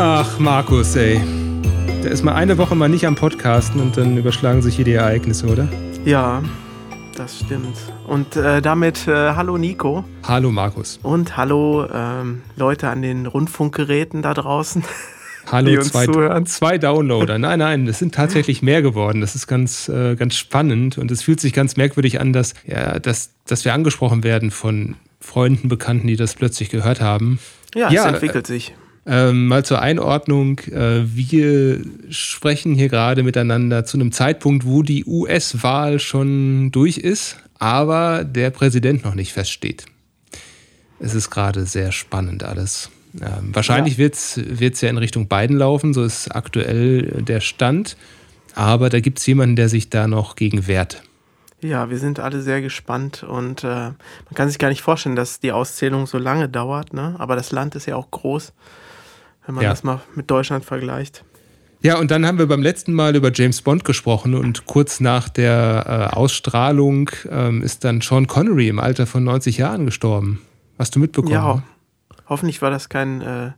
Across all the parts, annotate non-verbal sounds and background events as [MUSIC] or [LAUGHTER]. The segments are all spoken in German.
Ach, Markus, ey. Da ist mal eine Woche mal nicht am Podcasten und dann überschlagen sich hier die Ereignisse, oder? Ja, das stimmt. Und äh, damit äh, hallo Nico. Hallo Markus. Und hallo ähm, Leute an den Rundfunkgeräten da draußen. [LAUGHS] Hallo zwei, zwei Downloader. [LAUGHS] Nein, nein, es sind tatsächlich mehr geworden. Das ist ganz, äh, ganz spannend und es fühlt sich ganz merkwürdig an, dass, ja, dass, dass wir angesprochen werden von Freunden, Bekannten, die das plötzlich gehört haben. Ja, ja es entwickelt sich. Ähm, mal zur Einordnung. Äh, wir sprechen hier gerade miteinander zu einem Zeitpunkt, wo die US-Wahl schon durch ist, aber der Präsident noch nicht feststeht. Es ist gerade sehr spannend alles. Ähm, wahrscheinlich ja. wird es ja in Richtung Biden laufen, so ist aktuell der Stand. Aber da gibt es jemanden, der sich da noch gegen wehrt. Ja, wir sind alle sehr gespannt und äh, man kann sich gar nicht vorstellen, dass die Auszählung so lange dauert. Ne? Aber das Land ist ja auch groß wenn man ja. das mal mit Deutschland vergleicht. Ja, und dann haben wir beim letzten Mal über James Bond gesprochen und kurz nach der äh, Ausstrahlung ähm, ist dann Sean Connery im Alter von 90 Jahren gestorben. Hast du mitbekommen? Ja, hoffentlich war das kein äh,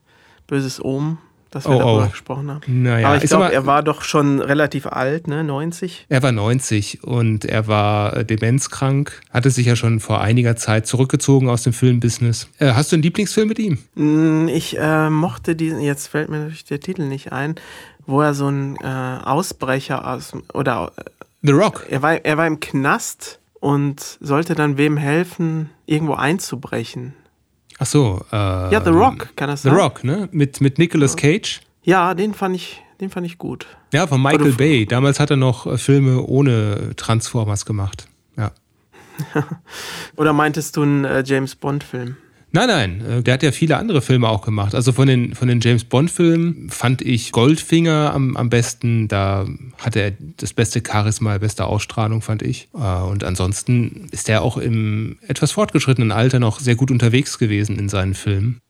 böses Omen dass wir oh, darüber oh. gesprochen haben. Naja, Aber ich glaube, er war doch schon relativ alt, ne? 90? Er war 90 und er war äh, demenzkrank, hatte sich ja schon vor einiger Zeit zurückgezogen aus dem Filmbusiness. Äh, hast du einen Lieblingsfilm mit ihm? Mm, ich äh, mochte diesen, jetzt fällt mir natürlich der Titel nicht ein, wo er so ein äh, Ausbrecher aus, oder. Äh, The Rock. Er war, er war im Knast und sollte dann wem helfen, irgendwo einzubrechen. Ach so. Äh, ja, The Rock, kann das sein? The Rock, ne? Mit, mit Nicolas Cage. Ja, den fand ich, den fand ich gut. Ja, von Michael Bay. Damals hat er noch äh, Filme ohne Transformers gemacht. Ja. [LAUGHS] Oder meintest du einen äh, James Bond-Film? Nein, nein, äh, der hat ja viele andere Filme auch gemacht. Also von den, von den James Bond-Filmen fand ich Goldfinger am, am besten. Da hatte er das beste Charisma, beste Ausstrahlung, fand ich. Äh, und ansonsten ist er auch im etwas fortgeschrittenen Alter noch sehr gut unterwegs gewesen in seinen Filmen.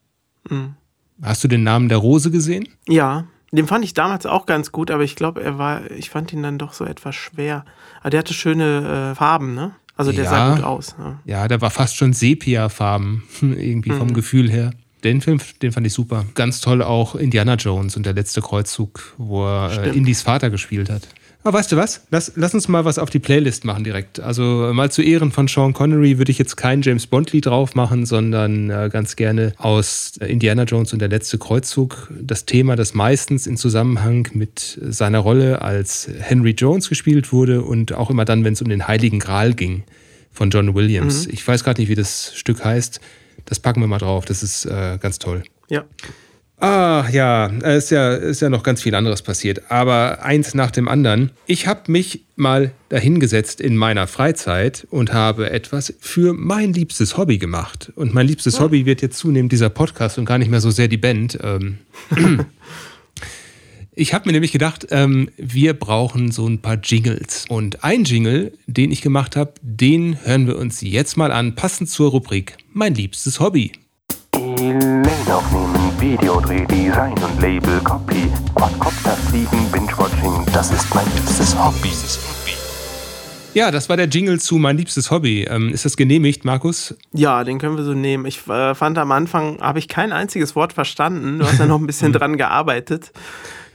Mhm. Hast du den Namen der Rose gesehen? Ja, den fand ich damals auch ganz gut, aber ich glaube, er war, ich fand ihn dann doch so etwas schwer. Aber der hatte schöne äh, Farben, ne? Also der ja, sah gut aus. Ja. ja, der war fast schon Sepia-Farben, irgendwie vom mhm. Gefühl her. Den Film, den fand ich super. Ganz toll auch Indiana Jones und der letzte Kreuzzug, wo er äh, Indys Vater gespielt hat. Aber weißt du was? Lass, lass uns mal was auf die Playlist machen direkt. Also mal zu Ehren von Sean Connery würde ich jetzt kein James Bond-Lied drauf machen, sondern äh, ganz gerne aus Indiana Jones und der letzte Kreuzzug das Thema, das meistens in Zusammenhang mit seiner Rolle als Henry Jones gespielt wurde und auch immer dann, wenn es um den Heiligen Gral ging von John Williams. Mhm. Ich weiß gerade nicht, wie das Stück heißt. Das packen wir mal drauf. Das ist äh, ganz toll. Ja. Ah, ja, es ist ja, ist ja noch ganz viel anderes passiert. Aber eins nach dem anderen. Ich habe mich mal dahingesetzt in meiner Freizeit und habe etwas für mein liebstes Hobby gemacht. Und mein liebstes ja. Hobby wird jetzt zunehmend dieser Podcast und gar nicht mehr so sehr die Band. Ähm, [CLEARS THROAT] ich habe mir nämlich gedacht, ähm, wir brauchen so ein paar Jingles. Und ein Jingle, den ich gemacht habe, den hören wir uns jetzt mal an, passend zur Rubrik Mein liebstes Hobby. E-Mail aufnehmen, Videodreh, Design und Label, Copy, Quadcopter fliegen, Binge-Watching, das ist mein liebstes Hobby. Ja, das war der Jingle zu mein liebstes Hobby. Ähm, ist das genehmigt, Markus? Ja, den können wir so nehmen. Ich äh, fand am Anfang, habe ich kein einziges Wort verstanden. Du hast ja noch ein bisschen dran gearbeitet.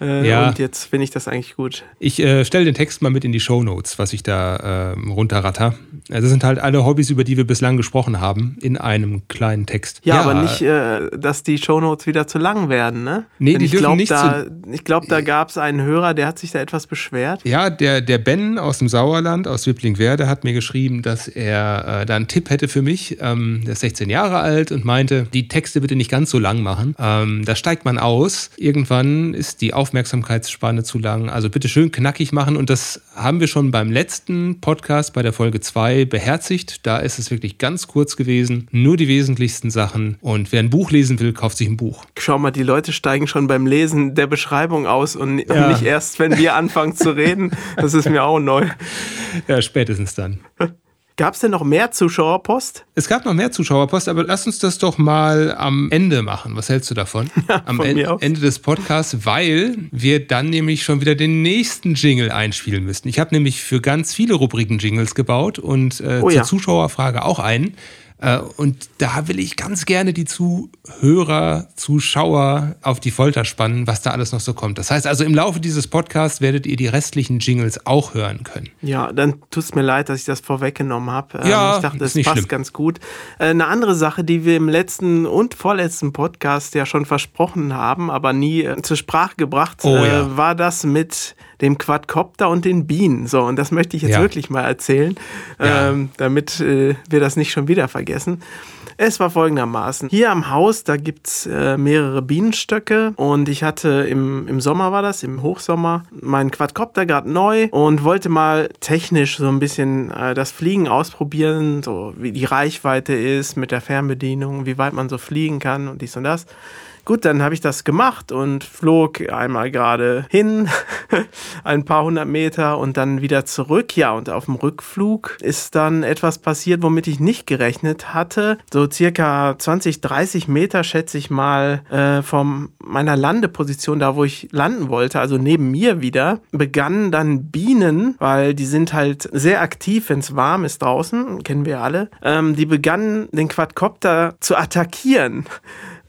Äh, ja. Und jetzt finde ich das eigentlich gut. Ich äh, stelle den Text mal mit in die Show Notes, was ich da äh, runterratter. Also das sind halt alle Hobbys, über die wir bislang gesprochen haben, in einem kleinen Text. Ja, ja aber nicht, äh, dass die Show Notes wieder zu lang werden, ne? Nee, Denn die ich dürfen glaub, nicht da, zu... Ich glaube, da gab es einen Hörer, der hat sich da etwas beschwert. Ja, der, der Ben aus dem Sauerland, aus Wipplingwerde, hat mir geschrieben, dass er äh, da einen Tipp hätte für mich. Ähm, der ist 16 Jahre alt und meinte, die Texte bitte nicht ganz so lang machen. Ähm, da steigt man aus. Irgendwann ist die Aufmerksamkeitsspanne zu lang. Also bitte schön knackig machen. Und das haben wir schon beim letzten Podcast, bei der Folge 2, beherzigt. Da ist es wirklich ganz kurz gewesen. Nur die wesentlichsten Sachen. Und wer ein Buch lesen will, kauft sich ein Buch. Schau mal, die Leute steigen schon beim Lesen der Beschreibung aus und ja. nicht erst, wenn wir anfangen zu reden. Das ist mir auch neu. Ja, spätestens dann. [LAUGHS] Gab es denn noch mehr Zuschauerpost? Es gab noch mehr Zuschauerpost, aber lass uns das doch mal am Ende machen. Was hältst du davon? [LAUGHS] Ja, am en Ende des Podcasts, weil wir dann nämlich schon wieder den nächsten Jingle einspielen müssten. Ich habe nämlich für ganz viele Rubriken Jingles gebaut und äh, oh, zur ja. Zuschauerfrage auch einen. Äh, und da will ich ganz gerne die Zuhörer, Zuschauer auf die Folter spannen, was da alles noch so kommt. Das heißt also, im Laufe dieses Podcasts werdet ihr die restlichen Jingles auch hören können. Ja, dann tut es mir leid, dass ich das vorweggenommen habe. Ähm, ja, ich dachte, das passt schlimm. ganz gut. Äh, eine andere Sache, die wir im letzten und vorletzten Podcast ja schon versprochen haben, aber nie äh, zur Sprache gebracht, oh, ja. war das mit dem Quadcopter und den Bienen. So, und das möchte ich jetzt ja. wirklich mal erzählen, ja. ähm, damit äh, wir das nicht schon wieder vergessen. Es war folgendermaßen. Hier am Haus, da gibt es äh, mehrere Bienenstöcke und ich hatte im, im Sommer war das, im Hochsommer, meinen Quadcopter gerade neu und wollte mal technisch so ein bisschen äh, das Fliegen ausprobieren, so wie die Reichweite ist mit der Fernbedienung, wie weit man so fliegen kann und dies und das. Gut, dann habe ich das gemacht und flog einmal gerade hin, [LAUGHS] ein paar hundert Meter und dann wieder zurück. Ja, und auf dem Rückflug ist dann etwas passiert, womit ich nicht gerechnet hatte. So circa 20, 30 Meter, schätze ich mal, äh, von meiner Landeposition, da wo ich landen wollte, also neben mir wieder, begannen dann Bienen, weil die sind halt sehr aktiv, wenn es warm ist draußen, kennen wir alle, ähm, die begannen den Quadcopter zu attackieren.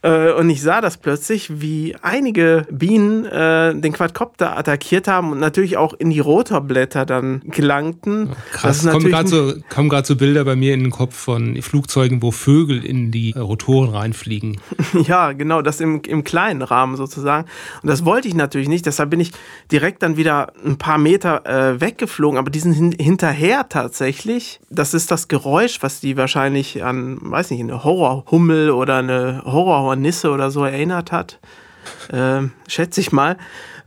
Äh, und ich sah das plötzlich, wie einige Bienen äh, den Quadcopter attackiert haben und natürlich auch in die Rotorblätter dann gelangten. Krass, es kommen gerade so, kommen so Bilder bei mir in den Kopf von Flugzeugen, wo Vögel in die äh, Rotoren reinfliegen. [LAUGHS] ja, genau, das im, im kleinen Rahmen sozusagen. Und das wollte ich natürlich nicht, deshalb bin ich direkt dann wieder ein paar Meter äh, weggeflogen, aber die sind hin hinterher tatsächlich. Das ist das Geräusch, was die wahrscheinlich an, weiß nicht, eine Horrorhummel oder eine Horror Nisse oder so erinnert hat. Ähm, schätze ich mal.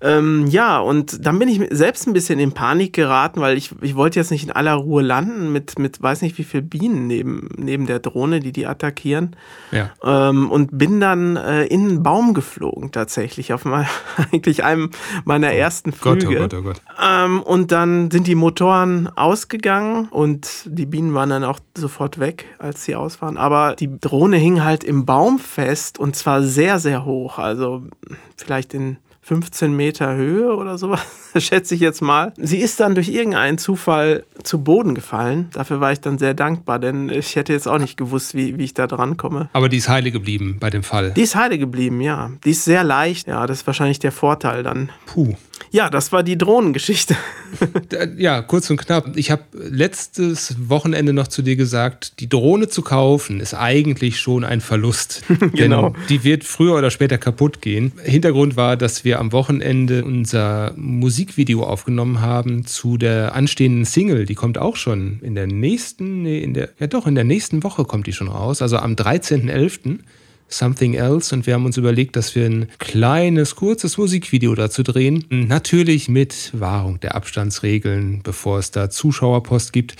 Ähm, ja, und dann bin ich selbst ein bisschen in Panik geraten, weil ich, ich wollte jetzt nicht in aller Ruhe landen mit, mit weiß nicht wie viel Bienen neben, neben der Drohne, die die attackieren. Ja. Ähm, und bin dann äh, in einen Baum geflogen, tatsächlich, auf mal, [LAUGHS] eigentlich einem meiner oh ersten Flüge. Gott, oh Gott, oh Gott. Ähm, und dann sind die Motoren ausgegangen und die Bienen waren dann auch sofort weg, als sie aus waren. Aber die Drohne hing halt im Baum fest und zwar sehr, sehr hoch. Also vielleicht in 15 Meter Höhe oder sowas, [LAUGHS] schätze ich jetzt mal. Sie ist dann durch irgendeinen Zufall zu Boden gefallen. Dafür war ich dann sehr dankbar, denn ich hätte jetzt auch nicht gewusst, wie, wie ich da dran komme. Aber die ist heile geblieben bei dem Fall. Die ist heile geblieben, ja. Die ist sehr leicht. Ja, das ist wahrscheinlich der Vorteil dann. Puh. Ja, das war die Drohnengeschichte. ja, kurz und knapp. Ich habe letztes Wochenende noch zu dir gesagt, die Drohne zu kaufen ist eigentlich schon ein Verlust. [LAUGHS] genau. Denn die wird früher oder später kaputt gehen. Hintergrund war, dass wir am Wochenende unser Musikvideo aufgenommen haben zu der anstehenden Single. Die kommt auch schon in der nächsten, nee, in der, ja doch, in der nächsten Woche kommt die schon raus. Also am 13.11. Something Else und wir haben uns überlegt, dass wir ein kleines, kurzes Musikvideo dazu drehen. Natürlich mit Wahrung der Abstandsregeln, bevor es da Zuschauerpost gibt.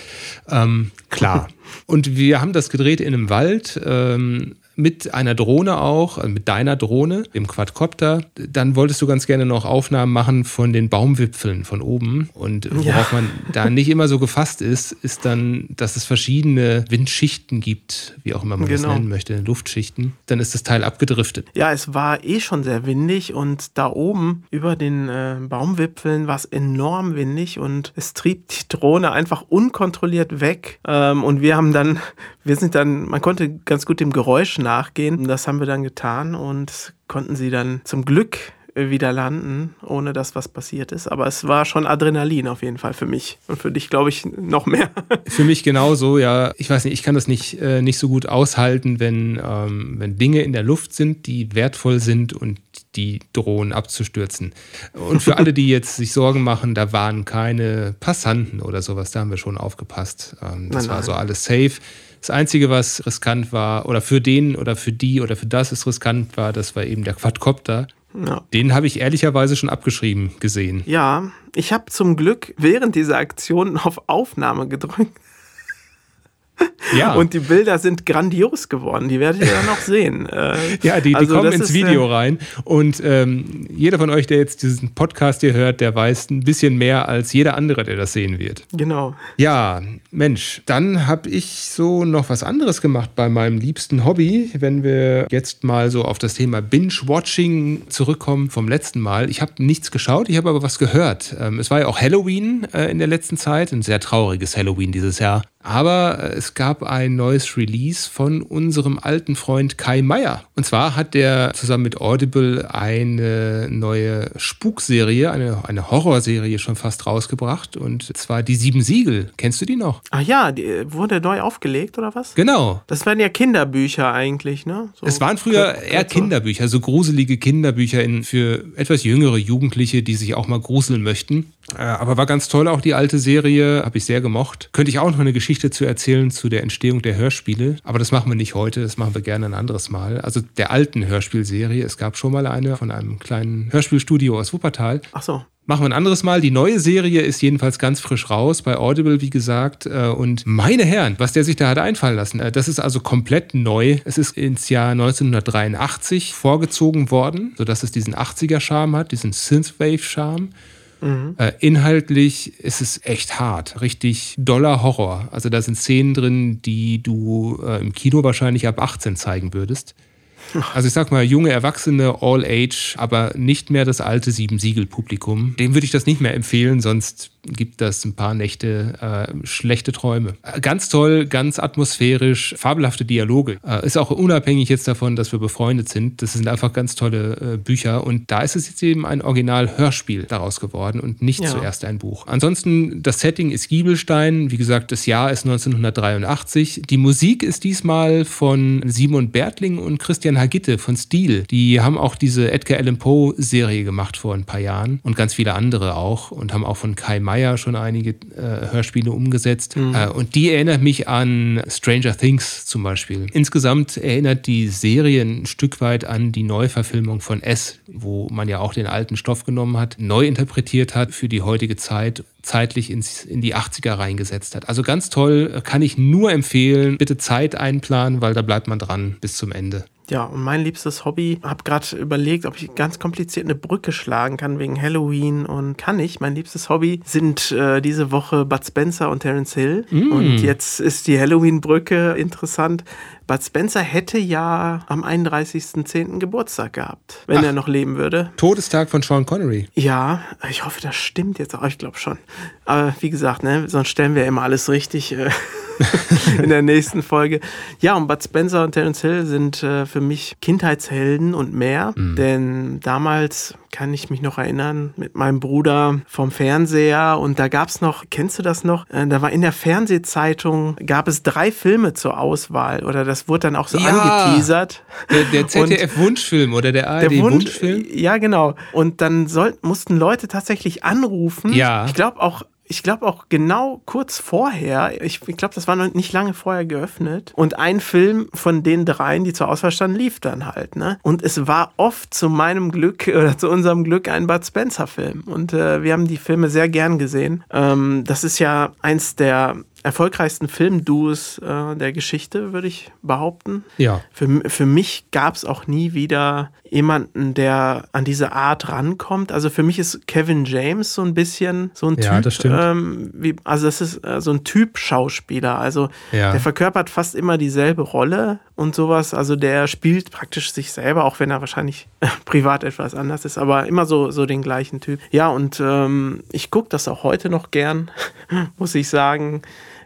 Ähm, klar. [LAUGHS] Und wir haben das gedreht in einem Wald. Ähm, mit einer Drohne auch, also mit deiner Drohne, dem Quadcopter. Dann wolltest du ganz gerne noch Aufnahmen machen von den Baumwipfeln von oben. Und worauf ja. man da nicht immer so gefasst ist, ist dann, dass es verschiedene Windschichten gibt, wie auch immer man genau. das nennen möchte, Luftschichten. Dann ist das Teil abgedriftet. Ja, es war eh schon sehr windig und da oben über den äh, Baumwipfeln war es enorm windig und es trieb die Drohne einfach unkontrolliert weg. Ähm, und wir haben dann, [LAUGHS] wir sind dann, man konnte ganz gut dem Geräusch nach nachgehen. Das haben wir dann getan und konnten sie dann zum Glück wieder landen, ohne dass was passiert ist. Aber es war schon Adrenalin auf jeden Fall für mich und für dich, glaube ich, noch mehr. [LAUGHS] Für mich genauso, ja. Ich weiß nicht, ich kann das nicht, äh, nicht so gut aushalten, wenn, ähm, wenn Dinge in der Luft sind, die wertvoll sind und die drohen abzustürzen. Und für alle, die jetzt sich Sorgen machen, da waren keine Passanten oder sowas, da haben wir schon aufgepasst. Ähm, das nein, war so alles safe. Das Einzige, was riskant war, oder für den oder für die oder für das es riskant war, das war eben der Quadcopter. Ja. Den habe ich ehrlicherweise schon abgeschrieben gesehen. Ja, ich habe zum Glück während dieser Aktion auf Aufnahme gedrückt. Ja. [LAUGHS] Und die Bilder sind grandios geworden. Die werdet ihr dann noch sehen. [LAUGHS] Äh, ja, die, die also kommen ins Video äh, rein. Und ähm, jeder von euch, der jetzt diesen Podcast hier hört, der weiß ein bisschen mehr als jeder andere, der das sehen wird. Genau. Ja, Mensch, dann habe ich so noch was anderes gemacht bei meinem liebsten Hobby, wenn wir jetzt mal so auf das Thema Binge-Watching zurückkommen vom letzten Mal. Ich habe nichts geschaut, ich habe aber was gehört. Ähm, es war ja auch Halloween äh, in der letzten Zeit, ein sehr trauriges Halloween dieses Jahr. Aber äh, es gab ein neues Release von unserem alten Freund Kai Meier. Und zwar hat der zusammen mit Audible eine neue Spukserie, eine, eine Horrorserie schon fast rausgebracht. Und zwar die Sieben Siegel. Kennst du die noch? Ach ja, die äh, wurde neu aufgelegt oder was? Genau. Das waren ja Kinderbücher eigentlich, ne? So es waren früher eher Kinderbücher, so gruselige Kinderbücher in, für etwas jüngere Jugendliche, die sich auch mal gruseln möchten. Äh, aber war ganz toll auch die alte Serie, habe ich sehr gemocht. Könnte ich auch noch eine Geschichte zu erzählen zu der Entstehung der Hörspiele, aber das machen wir nicht heute, das machen wir gerne ein anderes Mal. Also der alten Hörspielserie, es gab schon mal eine von einem kleinen Hörspielstudio aus Wuppertal. Ach so. Machen wir ein anderes Mal. Die neue Serie ist jedenfalls ganz frisch raus bei Audible, wie gesagt. Äh, und meine Herren, was der sich da hat einfallen lassen, äh, das ist also komplett neu. Es ist ins Jahr 1983 vorgezogen worden, sodass es diesen 80er-Charme hat, diesen Synthwave-Charme. Mhm. Inhaltlich ist es echt hart, richtig doller Horror. Also da sind Szenen drin, die du äh, im Kino wahrscheinlich ab 18 zeigen würdest. Also ich sag mal, junge Erwachsene, all age, aber nicht mehr das alte Sieben-Siegel-Publikum. Dem würde ich das nicht mehr empfehlen, sonst gibt das ein paar Nächte äh, schlechte Träume. Äh, ganz toll, ganz atmosphärisch, fabelhafte Dialoge. Äh, ist auch unabhängig jetzt davon, dass wir befreundet sind. Das sind einfach ganz tolle äh, Bücher und da ist es jetzt eben ein Original-Hörspiel daraus geworden und nicht ja. zuerst ein Buch. Ansonsten, das Setting ist Giebelstein. Wie gesagt, das Jahr ist 1983. Die Musik ist diesmal von Simon Bertling und Christian Hagitte von Steel. Die haben auch diese Edgar Allan Poe Serie gemacht vor ein paar Jahren und ganz viele andere auch und haben auch von Kai Meyer schon einige äh, Hörspiele umgesetzt. Mhm. Äh, und die erinnert mich an Stranger Things zum Beispiel. Insgesamt erinnert die Serie ein Stück weit an die Neuverfilmung von S, wo man ja auch den alten Stoff genommen hat, neu interpretiert hat für die heutige Zeit zeitlich ins, in die 80er reingesetzt hat. Also ganz toll, kann ich nur empfehlen. Bitte Zeit einplanen, weil da bleibt man dran bis zum Ende. Ja, und mein liebstes Hobby, habe gerade überlegt, ob ich ganz kompliziert eine Brücke schlagen kann wegen Halloween und kann ich. Mein liebstes Hobby sind äh, diese Woche Bud Spencer und Terence Hill. Mm. Und jetzt ist die Halloween-Brücke interessant. Bud Spencer hätte ja am 31.10. Geburtstag gehabt, wenn Ach, er noch leben würde. Todestag von Sean Connery. Ja, ich hoffe, das stimmt jetzt auch. Ich glaube schon. Aber wie gesagt, ne, sonst stellen wir immer alles richtig. Äh [LAUGHS] in der nächsten Folge. Ja, und Bud Spencer und Terence Hill sind äh, für mich Kindheitshelden und mehr. Mhm. Denn damals kann ich mich noch erinnern, mit meinem Bruder vom Fernseher und da gab es noch, kennst du das noch? Äh, da war in der Fernsehzeitung, gab es drei Filme zur Auswahl oder das wurde dann auch so ja, angeteasert. Der, der [LAUGHS] ZDF-Wunschfilm oder der ARD-Wunschfilm? Ja, genau. Und dann soll, mussten Leute tatsächlich anrufen. Ja. Ich glaube auch ich glaube auch genau kurz vorher, ich, ich glaube, das war noch nicht lange vorher geöffnet. Und ein Film von den dreien, die zur Auswahl standen, lief dann halt. Ne? Und es war oft zu meinem Glück [LAUGHS] oder zu unserem Glück ein Bud Spencer-Film. Und äh, wir haben die Filme sehr gern gesehen. Ähm, das ist ja eins der erfolgreichsten Filmduos äh, der Geschichte, würde ich behaupten. Ja. Für, für mich gab es auch nie wieder jemanden, der an diese Art rankommt. Also für mich ist Kevin James so ein bisschen so ein ja, Typ. Das stimmt. Ähm, wie, also das ist äh, so ein Typ Schauspieler. Also ja. der verkörpert fast immer dieselbe Rolle und sowas. Also der spielt praktisch sich selber, auch wenn er wahrscheinlich [LAUGHS] privat etwas anders ist, aber immer so, so den gleichen Typ. Ja, und ähm, ich gucke das auch heute noch gern, [LAUGHS] muss ich sagen.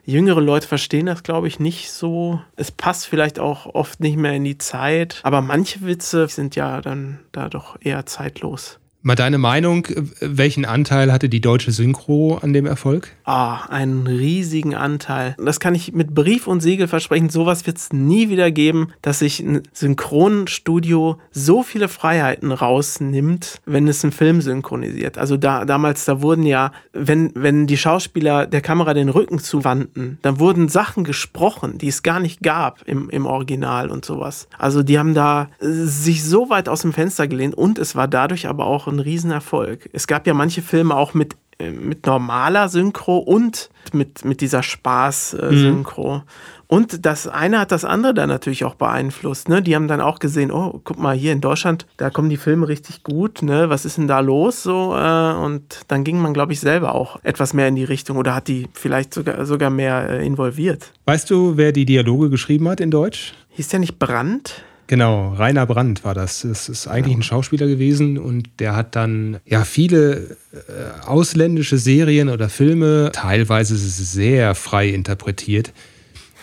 Jüngere Leute verstehen das, glaube ich, nicht so. Es passt vielleicht auch oft nicht mehr in die Zeit. Aber manche Witze sind ja dann da doch eher zeitlos. Mal deine Meinung, welchen Anteil hatte die deutsche Synchro an dem Erfolg? Ah, einen riesigen Anteil. Das kann ich mit Brief und Siegel versprechen. Sowas wird es nie wieder geben, dass sich ein Synchronstudio so viele Freiheiten rausnimmt, wenn es einen Film synchronisiert. Also da, damals, da wurden ja, wenn, wenn die Schauspieler der Kamera den Rücken zuwandten, dann wurden Sachen gesprochen, die es gar nicht gab im, im Original und sowas. Also die haben da sich so weit aus dem Fenster gelehnt und es war dadurch aber auch ein Riesenerfolg. Es gab ja manche Filme auch mit, äh, mit normaler Synchro und mit, mit dieser Spaß-Synchro. Mhm. Und das eine hat das andere dann natürlich auch beeinflusst. Ne? Die haben dann auch gesehen, oh, guck mal, hier in Deutschland, da kommen die Filme richtig gut. Ne? Was ist denn da los? So, äh, und dann ging man, glaube ich, selber auch etwas mehr in die Richtung oder hat die vielleicht sogar, sogar mehr äh, involviert. Weißt du, wer die Dialoge geschrieben hat in Deutsch? Hieß der nicht Brandt? Genau, Rainer Brandt war das. Es ist eigentlich ein Schauspieler gewesen und der hat dann ja viele äh, ausländische Serien oder Filme teilweise sehr frei interpretiert.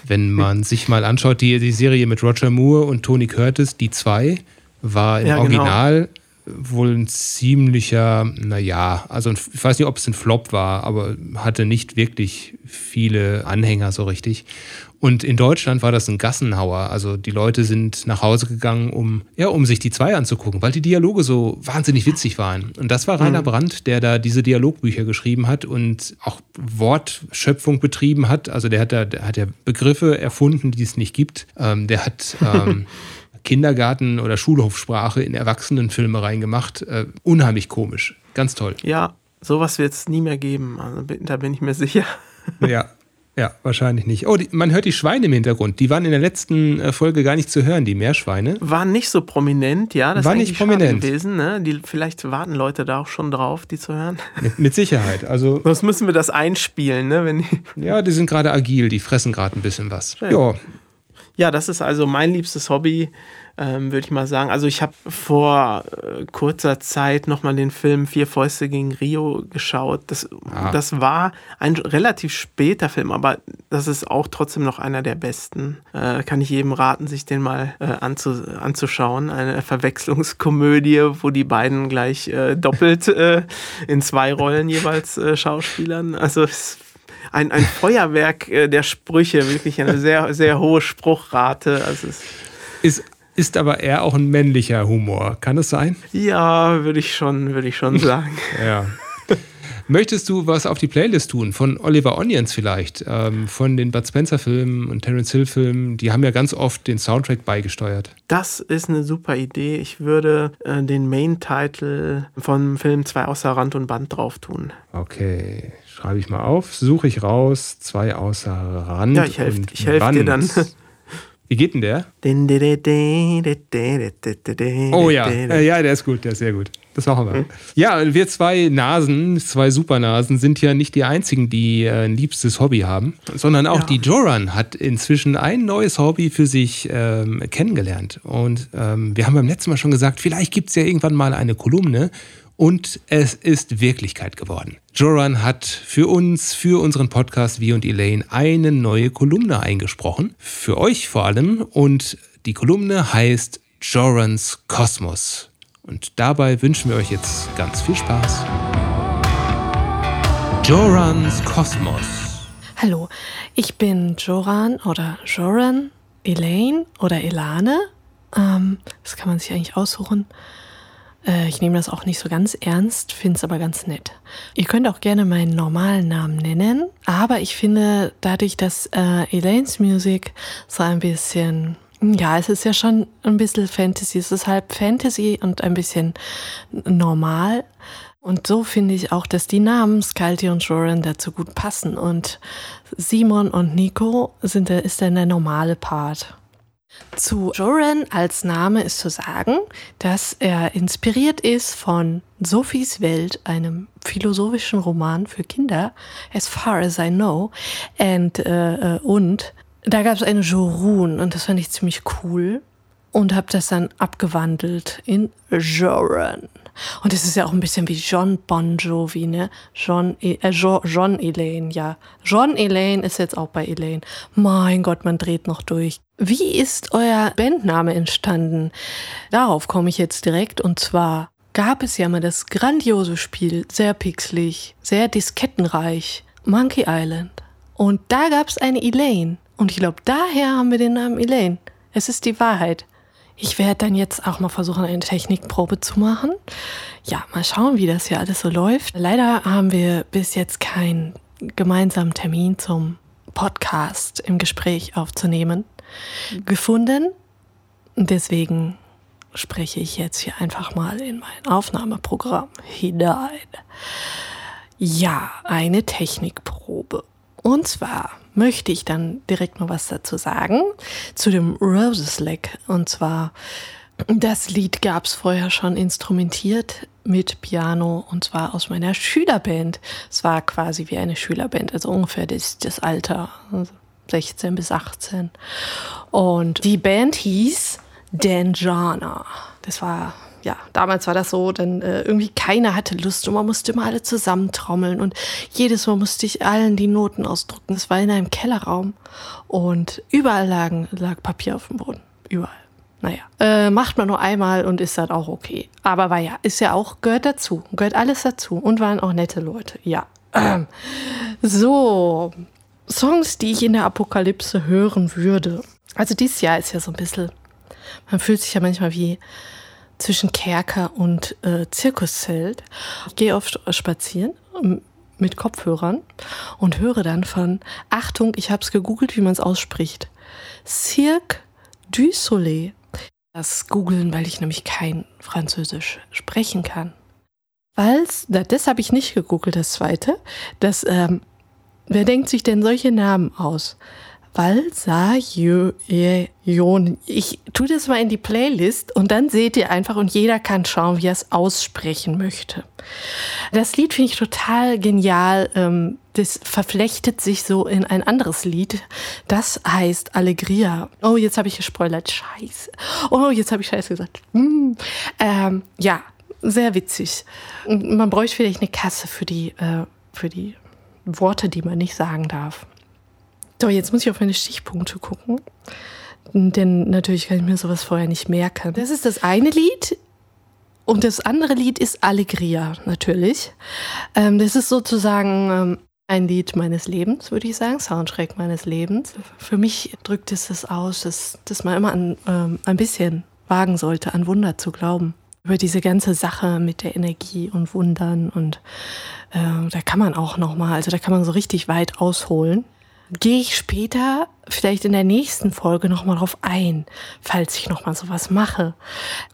Wenn man [LAUGHS] sich mal anschaut, die, die Serie mit Roger Moore und Tony Curtis, die zwei, war im ja, genau. Wohl ein ziemlicher, naja, also ich weiß nicht, ob es ein Flop war, aber hatte nicht wirklich viele Anhänger so richtig. Und in Deutschland war das ein Gassenhauer. Also die Leute sind nach Hause gegangen, um, ja, um sich die zwei anzugucken, weil die Dialoge so wahnsinnig witzig waren. Und das war Rainer mhm. Brandt, der da diese Dialogbücher geschrieben hat und auch Wortschöpfung betrieben hat. Also der hat, da, der hat ja Begriffe erfunden, die es nicht gibt. Ähm, der hat [LAUGHS] ähm, Kindergarten- oder Schulhofsprache in Erwachsenenfilme reingemacht. Äh, unheimlich komisch. Ganz toll. Ja, sowas wird es nie mehr geben. Also, da bin ich mir sicher. [LAUGHS] Ja, ja, wahrscheinlich nicht. Oh, die, man hört die Schweine im Hintergrund. Die waren in der letzten äh, Folge gar nicht zu hören, die Meerschweine. Waren nicht so prominent, ja. Das war nicht prominent gewesen. Ne? Die, vielleicht warten Leute da auch schon drauf, die zu hören. [LAUGHS] Mit, mit Sicherheit. Also, Sonst müssen wir das einspielen, ne? Wenn die ja, die sind gerade agil, die fressen gerade ein bisschen was. Ja. Ja, das ist also mein liebstes Hobby ähm, würde ich mal sagen. Also ich habe vor äh, kurzer Zeit nochmal den Film Vier Fäuste gegen Rio geschaut. Das, ah. das war ein relativ später Film, aber das ist auch trotzdem noch einer der besten. Äh, kann ich jedem raten, sich den mal äh, anzu, anzuschauen. Eine Verwechslungskomödie, wo die beiden gleich äh, doppelt äh, in zwei Rollen jeweils äh, Schauspielern. Also es ein, ein Feuerwerk der Sprüche, wirklich eine sehr, sehr hohe Spruchrate. Also es ist ist aber eher auch ein männlicher Humor. Kann es sein? Ja, würde ich schon, würde ich schon [LAUGHS] sagen. ja. Möchtest du was auf die Playlist tun? Von Oliver Onions vielleicht? Ähm, von den Bud Spencer-Filmen und Terence Hill-Filmen? Die haben ja ganz oft den Soundtrack beigesteuert. Das ist eine super Idee. Ich würde äh, den Main-Title vom Film Zwei außer Rand und Band drauf tun. Okay, schreibe ich mal auf. Suche ich raus. Zwei außer Rand. Ja, ich helfe helf dir dann. Wie geht denn der? Oh ja, ja, der ist gut, der ist sehr gut. Das machen wir. Ja, wir zwei Nasen, zwei Supernasen, sind ja nicht die einzigen, die äh, ein liebstes Hobby haben, sondern auch ja. die Joran hat inzwischen ein neues Hobby für sich ähm, kennengelernt. Und ähm, wir haben beim letzten Mal schon gesagt, vielleicht gibt es ja irgendwann mal eine Kolumne, und es ist Wirklichkeit geworden. Joran hat für uns, für unseren Podcast Wir und Elaine eine neue Kolumne eingesprochen. Für euch vor allem. Und die Kolumne heißt Jorans Kosmos. Und dabei wünschen wir euch jetzt ganz viel Spaß. Jorans Kosmos. Hallo, ich bin Joran oder Joran, Elaine oder Elane. Ähm, das kann man sich eigentlich aussuchen. Äh, ich nehme das auch nicht so ganz ernst, finde es aber ganz nett. Ihr könnt auch gerne meinen normalen Namen nennen, aber ich finde dadurch, dass äh, Elaine's Music so ein bisschen ja, es ist ja schon ein bisschen Fantasy. Es ist halb Fantasy und ein bisschen normal. Und so finde ich auch, dass die Namen Skalti und Joran dazu gut passen. Und Simon und Nico sind der, ist dann der normale Part. Zu Joran als Name ist zu sagen, dass er inspiriert ist von Sophies Welt, einem philosophischen Roman für Kinder, as far as I know. And, äh, äh und da gab es eine Jorun und das fand ich ziemlich cool und habe das dann abgewandelt in Joran. Und es ist ja auch ein bisschen wie John Bon Jovi, ne? John, e, äh, John Elaine, ja. John Elaine ist jetzt auch bei Elaine. Mein Gott, man dreht noch durch. Wie ist euer Bandname entstanden? Darauf komme ich jetzt direkt und zwar gab es ja mal das grandiose Spiel, sehr pixelig, sehr diskettenreich, Monkey Island. Und da gab es eine Elaine. Und ich glaube, daher haben wir den Namen Elaine. Es ist die Wahrheit. Ich werde dann jetzt auch mal versuchen, eine Technikprobe zu machen. Ja, mal schauen, wie das hier alles so läuft. Leider haben wir bis jetzt keinen gemeinsamen Termin zum Podcast im Gespräch aufzunehmen gefunden. Deswegen spreche ich jetzt hier einfach mal in mein Aufnahmeprogramm hinein. Ja, eine Technikprobe. Und zwar möchte ich dann direkt mal was dazu sagen zu dem Roses Leg. Und zwar, das Lied gab es vorher schon instrumentiert mit Piano und zwar aus meiner Schülerband. Es war quasi wie eine Schülerband, also ungefähr das, das Alter, 16 bis 18. Und die Band hieß Danjana. Das war ja, damals war das so, denn äh, irgendwie keiner hatte Lust und man musste immer alle zusammentrommeln und jedes Mal musste ich allen die Noten ausdrucken. Das war in einem Kellerraum und überall lagen, lag Papier auf dem Boden. Überall. Naja, äh, macht man nur einmal und ist dann auch okay. Aber war ja, ist ja auch, gehört dazu, gehört alles dazu und waren auch nette Leute, ja. Ähm, [CLEARS THROAT] so, Songs, die ich in der Apokalypse hören würde. Also dieses Jahr ist ja so ein bisschen, man fühlt sich ja manchmal wie zwischen Kerker und äh, Zirkuszelt. Ich gehe oft spazieren ähm, mit Kopfhörern und höre dann von, Achtung, ich habe es gegoogelt, wie man es ausspricht. Cirque du Soleil. Das googeln, weil ich nämlich kein Französisch sprechen kann. Weil's, das habe ich nicht gegoogelt, das zweite. Das, ähm, wer denkt sich denn solche Namen aus? Valsajon. Ich tue das mal in die Playlist und dann seht ihr einfach und jeder kann schauen, wie er es aussprechen möchte. Das Lied finde ich total genial. Ähm, das verflechtet sich so in ein anderes Lied. Das heißt Allegria. Oh, jetzt habe ich gespoilert. Scheiße. Oh, jetzt habe ich Scheiße gesagt. Hm. Ähm, ja, sehr witzig. Man bräuchte vielleicht eine Kasse für die, äh, für die Worte, die man nicht sagen darf. So, jetzt muss ich auf meine Stichpunkte gucken. Denn natürlich kann ich mir sowas vorher nicht merken. Das ist das eine Lied. Und das andere Lied ist Allegria, natürlich. Ähm, das ist sozusagen ähm, ein Lied meines Lebens, würde ich sagen, Soundtrack meines Lebens. Für mich drückt es das aus, dass, dass man immer an, ähm, ein bisschen wagen sollte, an Wunder zu glauben. Über diese ganze Sache mit der Energie und Wundern und äh, da kann man auch noch mal, also da kann man so richtig weit ausholen gehe ich später vielleicht in der nächsten Folge nochmal drauf ein, falls ich nochmal sowas mache.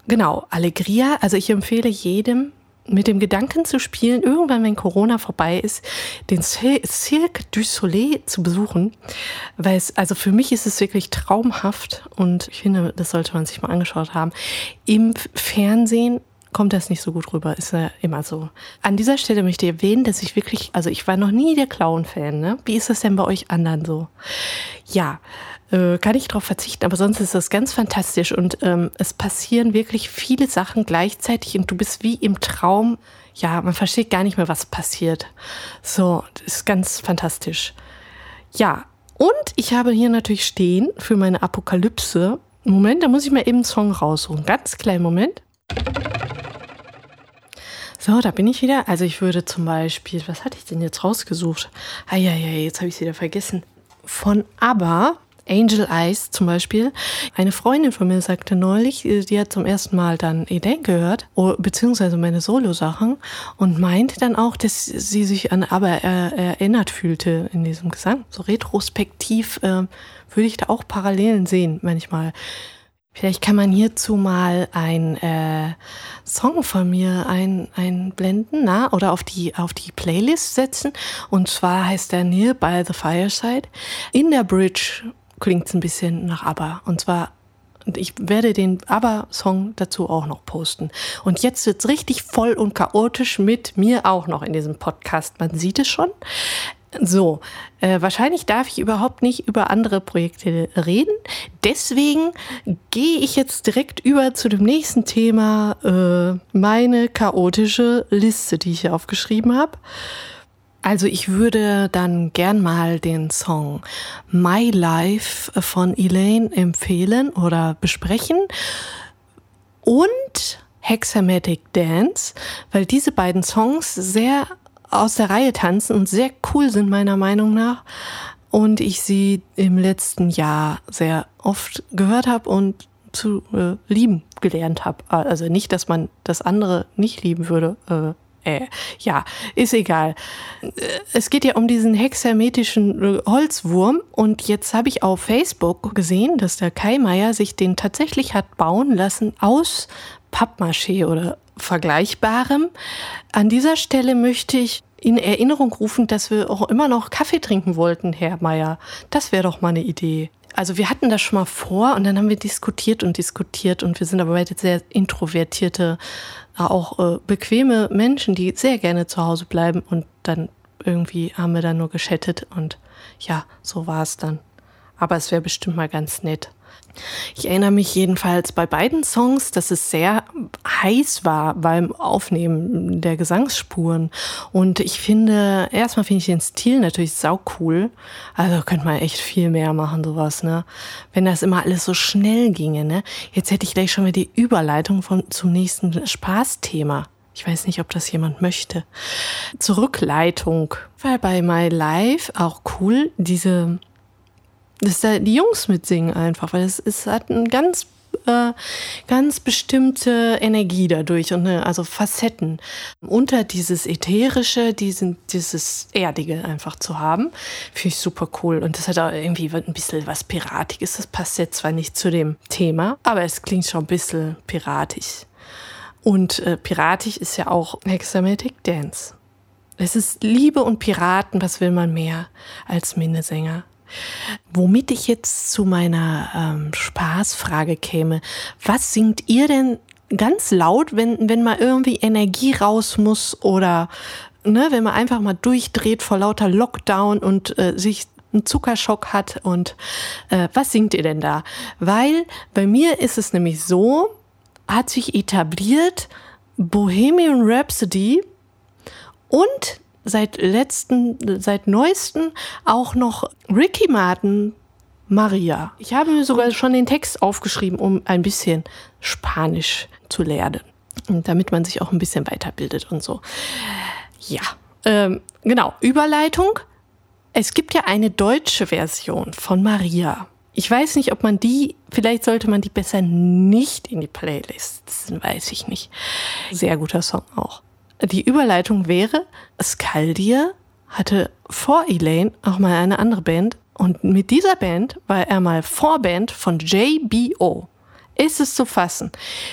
Genau, Allegria, also ich empfehle jedem, mit dem Gedanken zu spielen, irgendwann, wenn Corona vorbei ist, den Cirque du Soleil zu besuchen, weil es, also für mich ist es wirklich traumhaft und ich finde, das sollte man sich mal angeschaut haben. Im Fernsehen kommt das nicht so gut rüber. Ist ja immer so. An dieser Stelle möchte ich erwähnen, dass ich wirklich, also ich war noch nie der Clown-Fan. Ne? Wie ist das denn bei euch anderen so? Ja, äh, kann ich darauf verzichten, aber sonst ist das ganz fantastisch und ähm, es passieren wirklich viele Sachen gleichzeitig und du bist wie im Traum. Ja, man versteht gar nicht mehr, was passiert. So, das ist ganz fantastisch. Ja, und ich habe hier natürlich stehen für meine Apokalypse. Moment, da muss ich mal eben einen Song raussuchen. Ganz kleinen Moment. So, da bin ich wieder. Also ich würde zum Beispiel, was hatte ich denn jetzt rausgesucht? Ja, jetzt habe ich es wieder vergessen. Von ABBA, Angel Eyes zum Beispiel. Eine Freundin von mir sagte neulich, äh, die hat zum ersten Mal dann Eden gehört, beziehungsweise meine Solo-Sachen und meinte dann auch, dass sie sich an ABBA erinnert fühlte in diesem Gesang. So retrospektiv äh, würde ich da auch Parallelen sehen manchmal. Vielleicht kann man hierzu mal ein äh, Song von mir ein, einblenden, na, oder auf die, auf die Playlist setzen. Und zwar heißt der Near by the Fireside. In der Bridge klingt es ein bisschen nach ABBA. Und zwar ich werde den ABBA-Song dazu auch noch posten. Und jetzt wird's richtig voll und chaotisch mit mir auch noch in diesem Podcast. Man sieht es schon. So, äh, wahrscheinlich darf ich überhaupt nicht über andere Projekte reden. Deswegen gehe ich jetzt direkt über zu dem nächsten Thema, äh, meine chaotische Liste, die ich hier aufgeschrieben habe. Also ich würde dann gern mal den Song My Life von Elaine empfehlen oder besprechen. Und Hexamatic Dance, weil diese beiden Songs sehr aus der Reihe tanzen und sehr cool sind meiner Meinung nach. Und ich sie im letzten Jahr sehr oft gehört habe und zu äh, lieben gelernt habe. Also nicht, dass man das andere nicht lieben würde. Äh, äh, ja, ist egal. Äh, es geht ja um diesen hexametischen äh, Holzwurm und jetzt habe ich auf Facebook gesehen, dass der Kai Meier sich den tatsächlich hat bauen lassen aus Pappmaché oder Vergleichbarem. An dieser Stelle möchte ich in Erinnerung rufen, dass wir auch immer noch Kaffee trinken wollten, Herr Meier. Das wäre doch mal eine Idee. Also wir hatten das schon mal vor und dann haben wir diskutiert und diskutiert und wir sind aber beide sehr introvertierte, auch äh, bequeme Menschen, die sehr gerne zu Hause bleiben und dann irgendwie haben wir dann nur geschattet und ja, so war es dann. Aber es wäre bestimmt mal ganz nett. Ich erinnere mich jedenfalls bei beiden Songs, dass es sehr heiß war beim Aufnehmen der Gesangsspuren. Und ich finde, erstmal finde ich den Stil natürlich sau cool. Also könnte man echt viel mehr machen, sowas, ne? Wenn das immer alles so schnell ginge, ne? Jetzt hätte ich gleich schon mal die Überleitung von, zum nächsten Spaßthema. Ich weiß nicht, ob das jemand möchte. Zurückleitung. Weil bei My Life auch cool diese dass da die Jungs mitsingen einfach, weil es, es hat eine ganz äh, ganz bestimmte Energie dadurch und eine, also Facetten unter dieses ätherische, diesen, dieses erdige einfach zu haben, finde ich super cool und das hat auch irgendwie ein bisschen was piratiges. Das passt jetzt zwar nicht zu dem Thema, aber es klingt schon ein bisschen piratisch. Und äh, piratisch ist ja auch Hexamatic Dance. Es ist Liebe und Piraten, was will man mehr als Minnesänger? Womit ich jetzt zu meiner ähm, Spaßfrage käme. Was singt ihr denn ganz laut, wenn, wenn mal irgendwie Energie raus muss oder ne, wenn man einfach mal durchdreht vor lauter Lockdown und äh, sich einen Zuckerschock hat und äh, was singt ihr denn da? Weil bei mir ist es nämlich so, hat sich etabliert Bohemian Rhapsody und seit letzten, seit neuesten auch noch Ricky Martin Maria. Ich habe mir sogar schon den Text aufgeschrieben, um ein bisschen Spanisch zu lernen. damit man sich auch ein bisschen weiterbildet und so. Ja, ähm, genau. Überleitung. Es gibt ja eine deutsche Version von Maria. Ich weiß nicht, ob man die, vielleicht sollte man die besser nicht in die Playlist, weiß ich nicht. Sehr guter Song auch. Die Überleitung wäre, Skaldir hatte vor Elaine auch mal eine andere Band und mit dieser Band war er mal Vorband von JBO. Ist es zu fassen?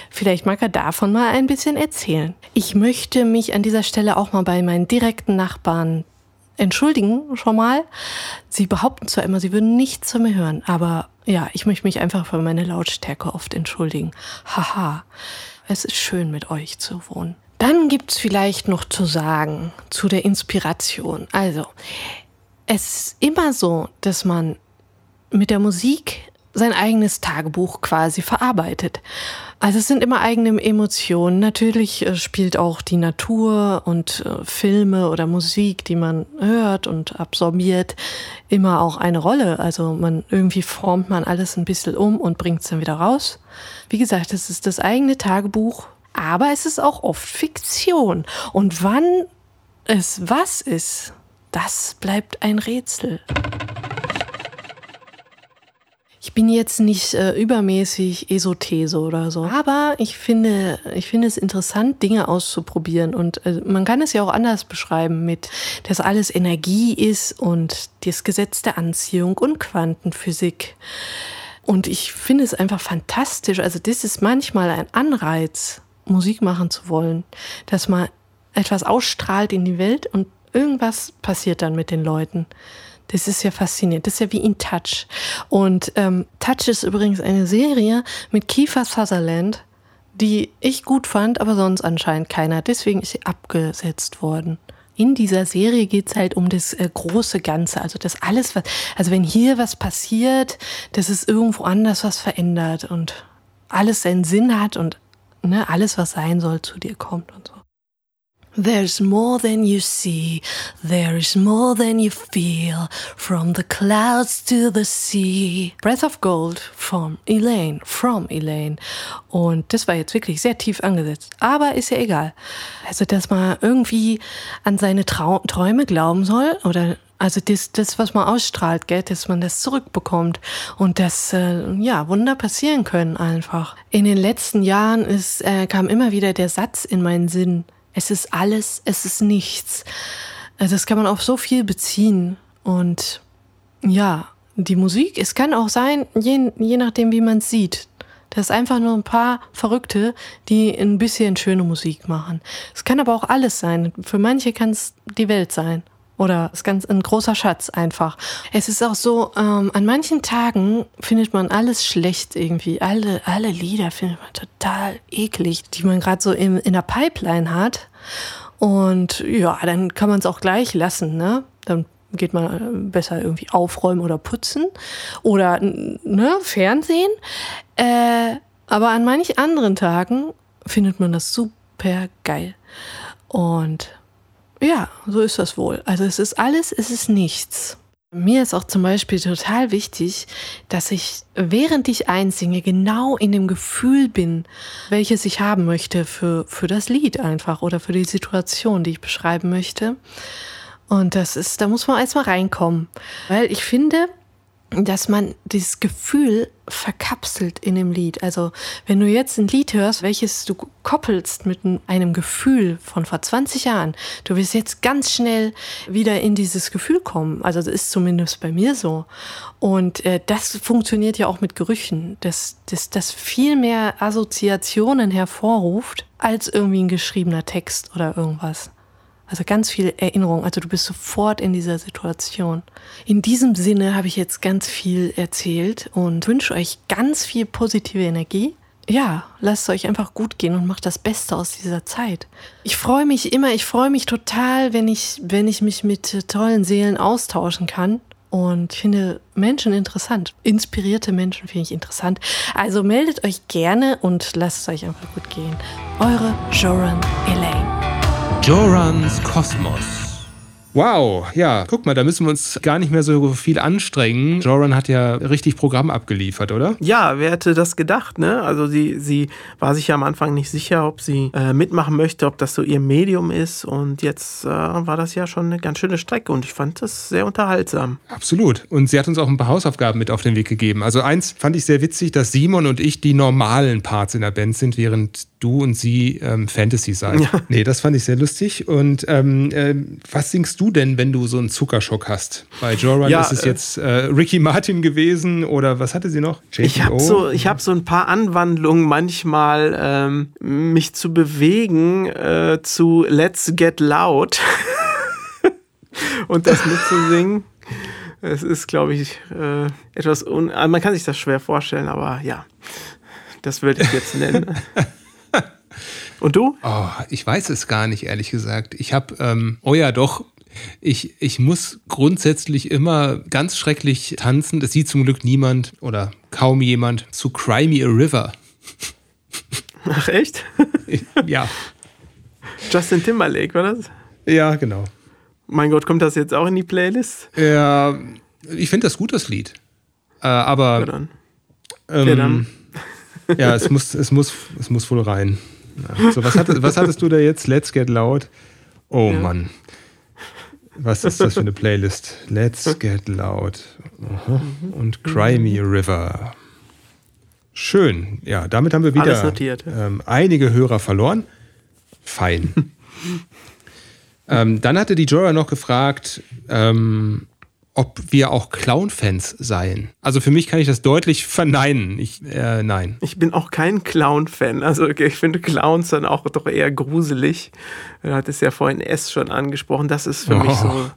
Vielleicht mag er davon mal ein bisschen erzählen. Ich möchte mich an dieser Stelle auch mal bei meinen direkten Nachbarn entschuldigen, schon mal. Sie behaupten zwar immer, sie würden nichts zu mir hören, aber ja, ich möchte mich einfach für meine Lautstärke oft entschuldigen. Haha, es ist schön mit euch zu wohnen. Dann gibt es vielleicht noch zu sagen zu der Inspiration. Also, es ist immer so, dass man mit der Musik sein eigenes Tagebuch quasi verarbeitet. Also es sind immer eigene Emotionen. Natürlich äh, spielt auch die Natur und äh, Filme oder Musik, die man hört und absorbiert, immer auch eine Rolle. Also man irgendwie formt man alles ein bisschen um und bringt es dann wieder raus. Wie gesagt, es ist das eigene Tagebuch aber es ist auch oft Fiktion. Und wann es was ist, das bleibt ein Rätsel. Ich bin jetzt nicht äh, übermäßig Esothese oder so, aber ich finde, ich finde es interessant, Dinge auszuprobieren und äh, man kann es ja auch anders beschreiben mit, dass alles Energie ist und das Gesetz der Anziehung und Quantenphysik. Und ich finde es einfach fantastisch. Also das ist manchmal ein Anreiz, Musik machen zu wollen, dass man etwas ausstrahlt in die Welt und irgendwas passiert dann mit den Leuten. Das ist ja faszinierend. Das ist ja wie in Touch. Und ähm, Touch ist übrigens eine Serie mit Kiefer Sutherland, die ich gut fand, aber sonst anscheinend keiner. Deswegen ist sie abgesetzt worden. In dieser Serie geht es halt um das äh, große Ganze, also das alles, was, also wenn hier was passiert, dass es irgendwo anders was verändert und alles seinen Sinn hat und ne, alles, was sein soll, zu dir kommt und so. There's more than you see, there is more than you feel, from the clouds to the sea. Breath of Gold from Elaine, from Elaine. Und das war jetzt wirklich sehr tief angesetzt, aber ist ja egal. Also, dass man irgendwie an seine Trau Träume glauben soll oder also das, das, was man ausstrahlt, gell, dass man das zurückbekommt und dass äh, ja Wunder passieren können einfach. In den letzten Jahren ist, äh, kam immer wieder der Satz in meinen Sinn: Es ist alles, es ist nichts. Also das kann man auf so viel beziehen und ja, die Musik. Es kann auch sein, je, je nachdem, wie man es sieht. Das ist einfach nur ein paar Verrückte, die ein bisschen schöne Musik machen. Es kann aber auch alles sein. Für manche kann es die Welt sein. Oder ist ganz ein großer Schatz einfach. Es ist auch so, ähm, an manchen Tagen findet man alles schlecht irgendwie. Alle, alle Lieder findet man total eklig, die man gerade so in, in der Pipeline hat. Und ja, dann kann man es auch gleich lassen, ne? Dann geht man äh, besser irgendwie aufräumen oder putzen oder ne, Fernsehen. Äh, aber an manchen anderen Tagen findet man das super geil. Und ja, so ist das wohl. Also es ist alles, es ist nichts. Mir ist auch zum Beispiel total wichtig, dass ich, während ich einsinge, genau in dem Gefühl bin, welches ich haben möchte für, für das Lied einfach oder für die Situation, die ich beschreiben möchte. Und das ist, da muss man erstmal reinkommen. Weil ich finde, dass man dieses Gefühl verkapselt in dem Lied. Also wenn du jetzt ein Lied hörst, welches du koppelst mit einem Gefühl von vor 20 Jahren, du wirst jetzt ganz schnell wieder in dieses Gefühl kommen. Also das ist zumindest bei mir so. Und äh, das funktioniert ja auch mit Gerüchen, dass das viel mehr Assoziationen hervorruft als irgendwie ein geschriebener Text oder irgendwas. Also ganz viel Erinnerung. Also du bist sofort in dieser Situation. In diesem Sinne habe ich jetzt ganz viel erzählt und wünsche euch ganz viel positive Energie. Ja, lasst es euch einfach gut gehen und macht das Beste aus dieser Zeit. Ich freue mich immer, ich freue mich total, wenn ich, wenn ich mich mit tollen Seelen austauschen kann. Und ich finde Menschen interessant. Inspirierte Menschen finde ich interessant. Also meldet euch gerne und lasst es euch einfach gut gehen. Eure Joran Elaine. Jorans Kosmos. Wow, ja, guck mal, da müssen wir uns gar nicht mehr so viel anstrengen. Joran hat ja richtig Programm abgeliefert, oder? Ja, wer hätte das gedacht, ne? Also sie, sie war sich ja am Anfang nicht sicher, ob sie äh, mitmachen möchte, ob das so ihr Medium ist. Und jetzt äh, war das ja schon eine ganz schöne Strecke und ich fand das sehr unterhaltsam. Absolut. Und sie hat uns auch ein paar Hausaufgaben mit auf den Weg gegeben. Also eins fand ich sehr witzig, dass Simon und ich die normalen Parts in der Band sind, während du und sie ähm, Fantasy seid. Ja. Nee, das fand ich sehr lustig. Und ähm, äh, was singst du denn, wenn du so einen Zuckerschock hast? Bei Joran ja, ist es äh, jetzt äh, Ricky Martin gewesen oder was hatte sie noch? JPO? Ich habe so, hab so ein paar Anwandlungen manchmal, ähm, mich zu bewegen äh, zu Let's Get Loud [LAUGHS] und das mitzusingen. Es ist, glaube ich, äh, etwas, un man kann sich das schwer vorstellen, aber ja, das würde ich jetzt nennen. [LAUGHS] Und du? Oh, ich weiß es gar nicht, ehrlich gesagt. Ich habe, ähm, oh ja, doch. Ich, ich muss grundsätzlich immer ganz schrecklich tanzen. Das sieht zum Glück niemand oder kaum jemand zu Cry Me a River. Ach, echt? [LAUGHS] ja. Justin Timberlake, war das? Ja, genau. Mein Gott, kommt das jetzt auch in die Playlist? Ja, ich finde das gut, das Lied. Äh, aber. Ja, dann. Ähm, ja, [LAUGHS] ja, es muss, es, muss, es muss wohl rein. So, was, hattest, was hattest du da jetzt? Let's Get Loud. Oh ja. Mann. Was ist das für eine Playlist? Let's Get Loud. Aha. Und Cry Me a River. Schön. Ja, damit haben wir wieder notiert, ja. ähm, einige Hörer verloren. Fein. [LAUGHS] ähm, dann hatte die Jorah noch gefragt, ähm, ob wir auch Clown-Fans seien. Also für mich kann ich das deutlich verneinen. Ich, äh, nein. Ich bin auch kein Clown-Fan. Also ich finde Clowns dann auch doch eher gruselig. Du hattest ja vorhin S schon angesprochen. Das ist für oh. mich so,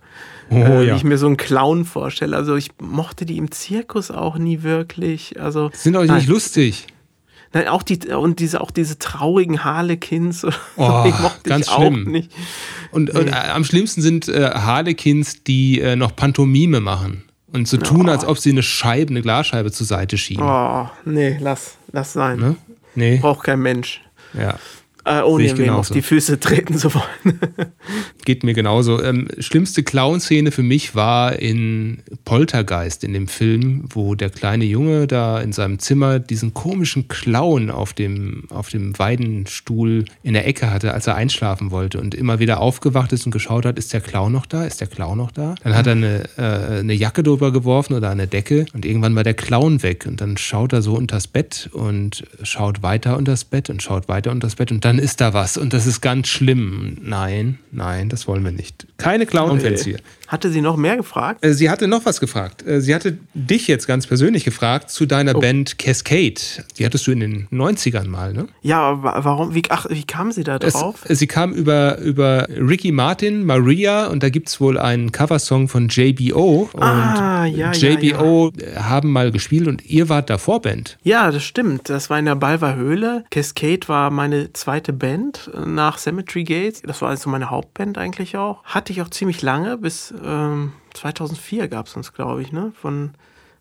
oh, äh, ja. wie ich mir so einen Clown vorstelle. Also ich mochte die im Zirkus auch nie wirklich. Also sind auch nicht lustig. Nein, auch die, und diese, auch diese traurigen Harlequins. [LAUGHS] Oh, die mochte ganz ich auch schlimm. nicht. Und, nee. und äh, am schlimmsten sind äh, Harlequins, die äh, noch Pantomime machen. Und so tun, oh. als ob sie eine Scheibe, eine Glasscheibe zur Seite schieben. Oh, nee, lass, lass sein. Ne? Nee. Braucht kein Mensch. Ja äh, ohne wem auf die Füße treten zu wollen. [LAUGHS] Geht mir genauso. Ähm, schlimmste Clown-Szene für mich war in Poltergeist, in dem Film, wo der kleine Junge da in seinem Zimmer diesen komischen Clown auf dem, auf dem Weidenstuhl in der Ecke hatte, als er einschlafen wollte und immer wieder aufgewacht ist und geschaut hat, ist der Clown noch da? Ist der Clown noch da? Dann hat er eine, äh, eine Jacke drüber geworfen oder eine Decke und irgendwann war der Clown weg und dann schaut er so unters Bett und schaut weiter unters Bett und schaut weiter unters Bett und dann dann ist da was und das ist ganz schlimm. Nein, nein, das wollen wir nicht. Keine Clown-Fans hier. Hatte sie noch mehr gefragt? Äh, sie hatte noch was gefragt. Äh, sie hatte dich jetzt ganz persönlich gefragt zu deiner oh. Band Cascade. Die hattest du in den 90ern mal, ne? Ja, warum? Wie, ach, wie kam sie da drauf? Es, sie kam über, über Ricky Martin, Maria und da gibt es wohl einen Coversong von JBO. Und ah, ja, JBO ja, ja. haben mal gespielt und ihr wart da Vorband. Ja, das stimmt. Das war in der Balver Höhle. Cascade war meine zweite Band nach Cemetery Gates. Das war also meine Hauptband eigentlich auch. Hatte ich auch ziemlich lange, bis ähm, 2004 gab es uns, glaube ich, ne? Von,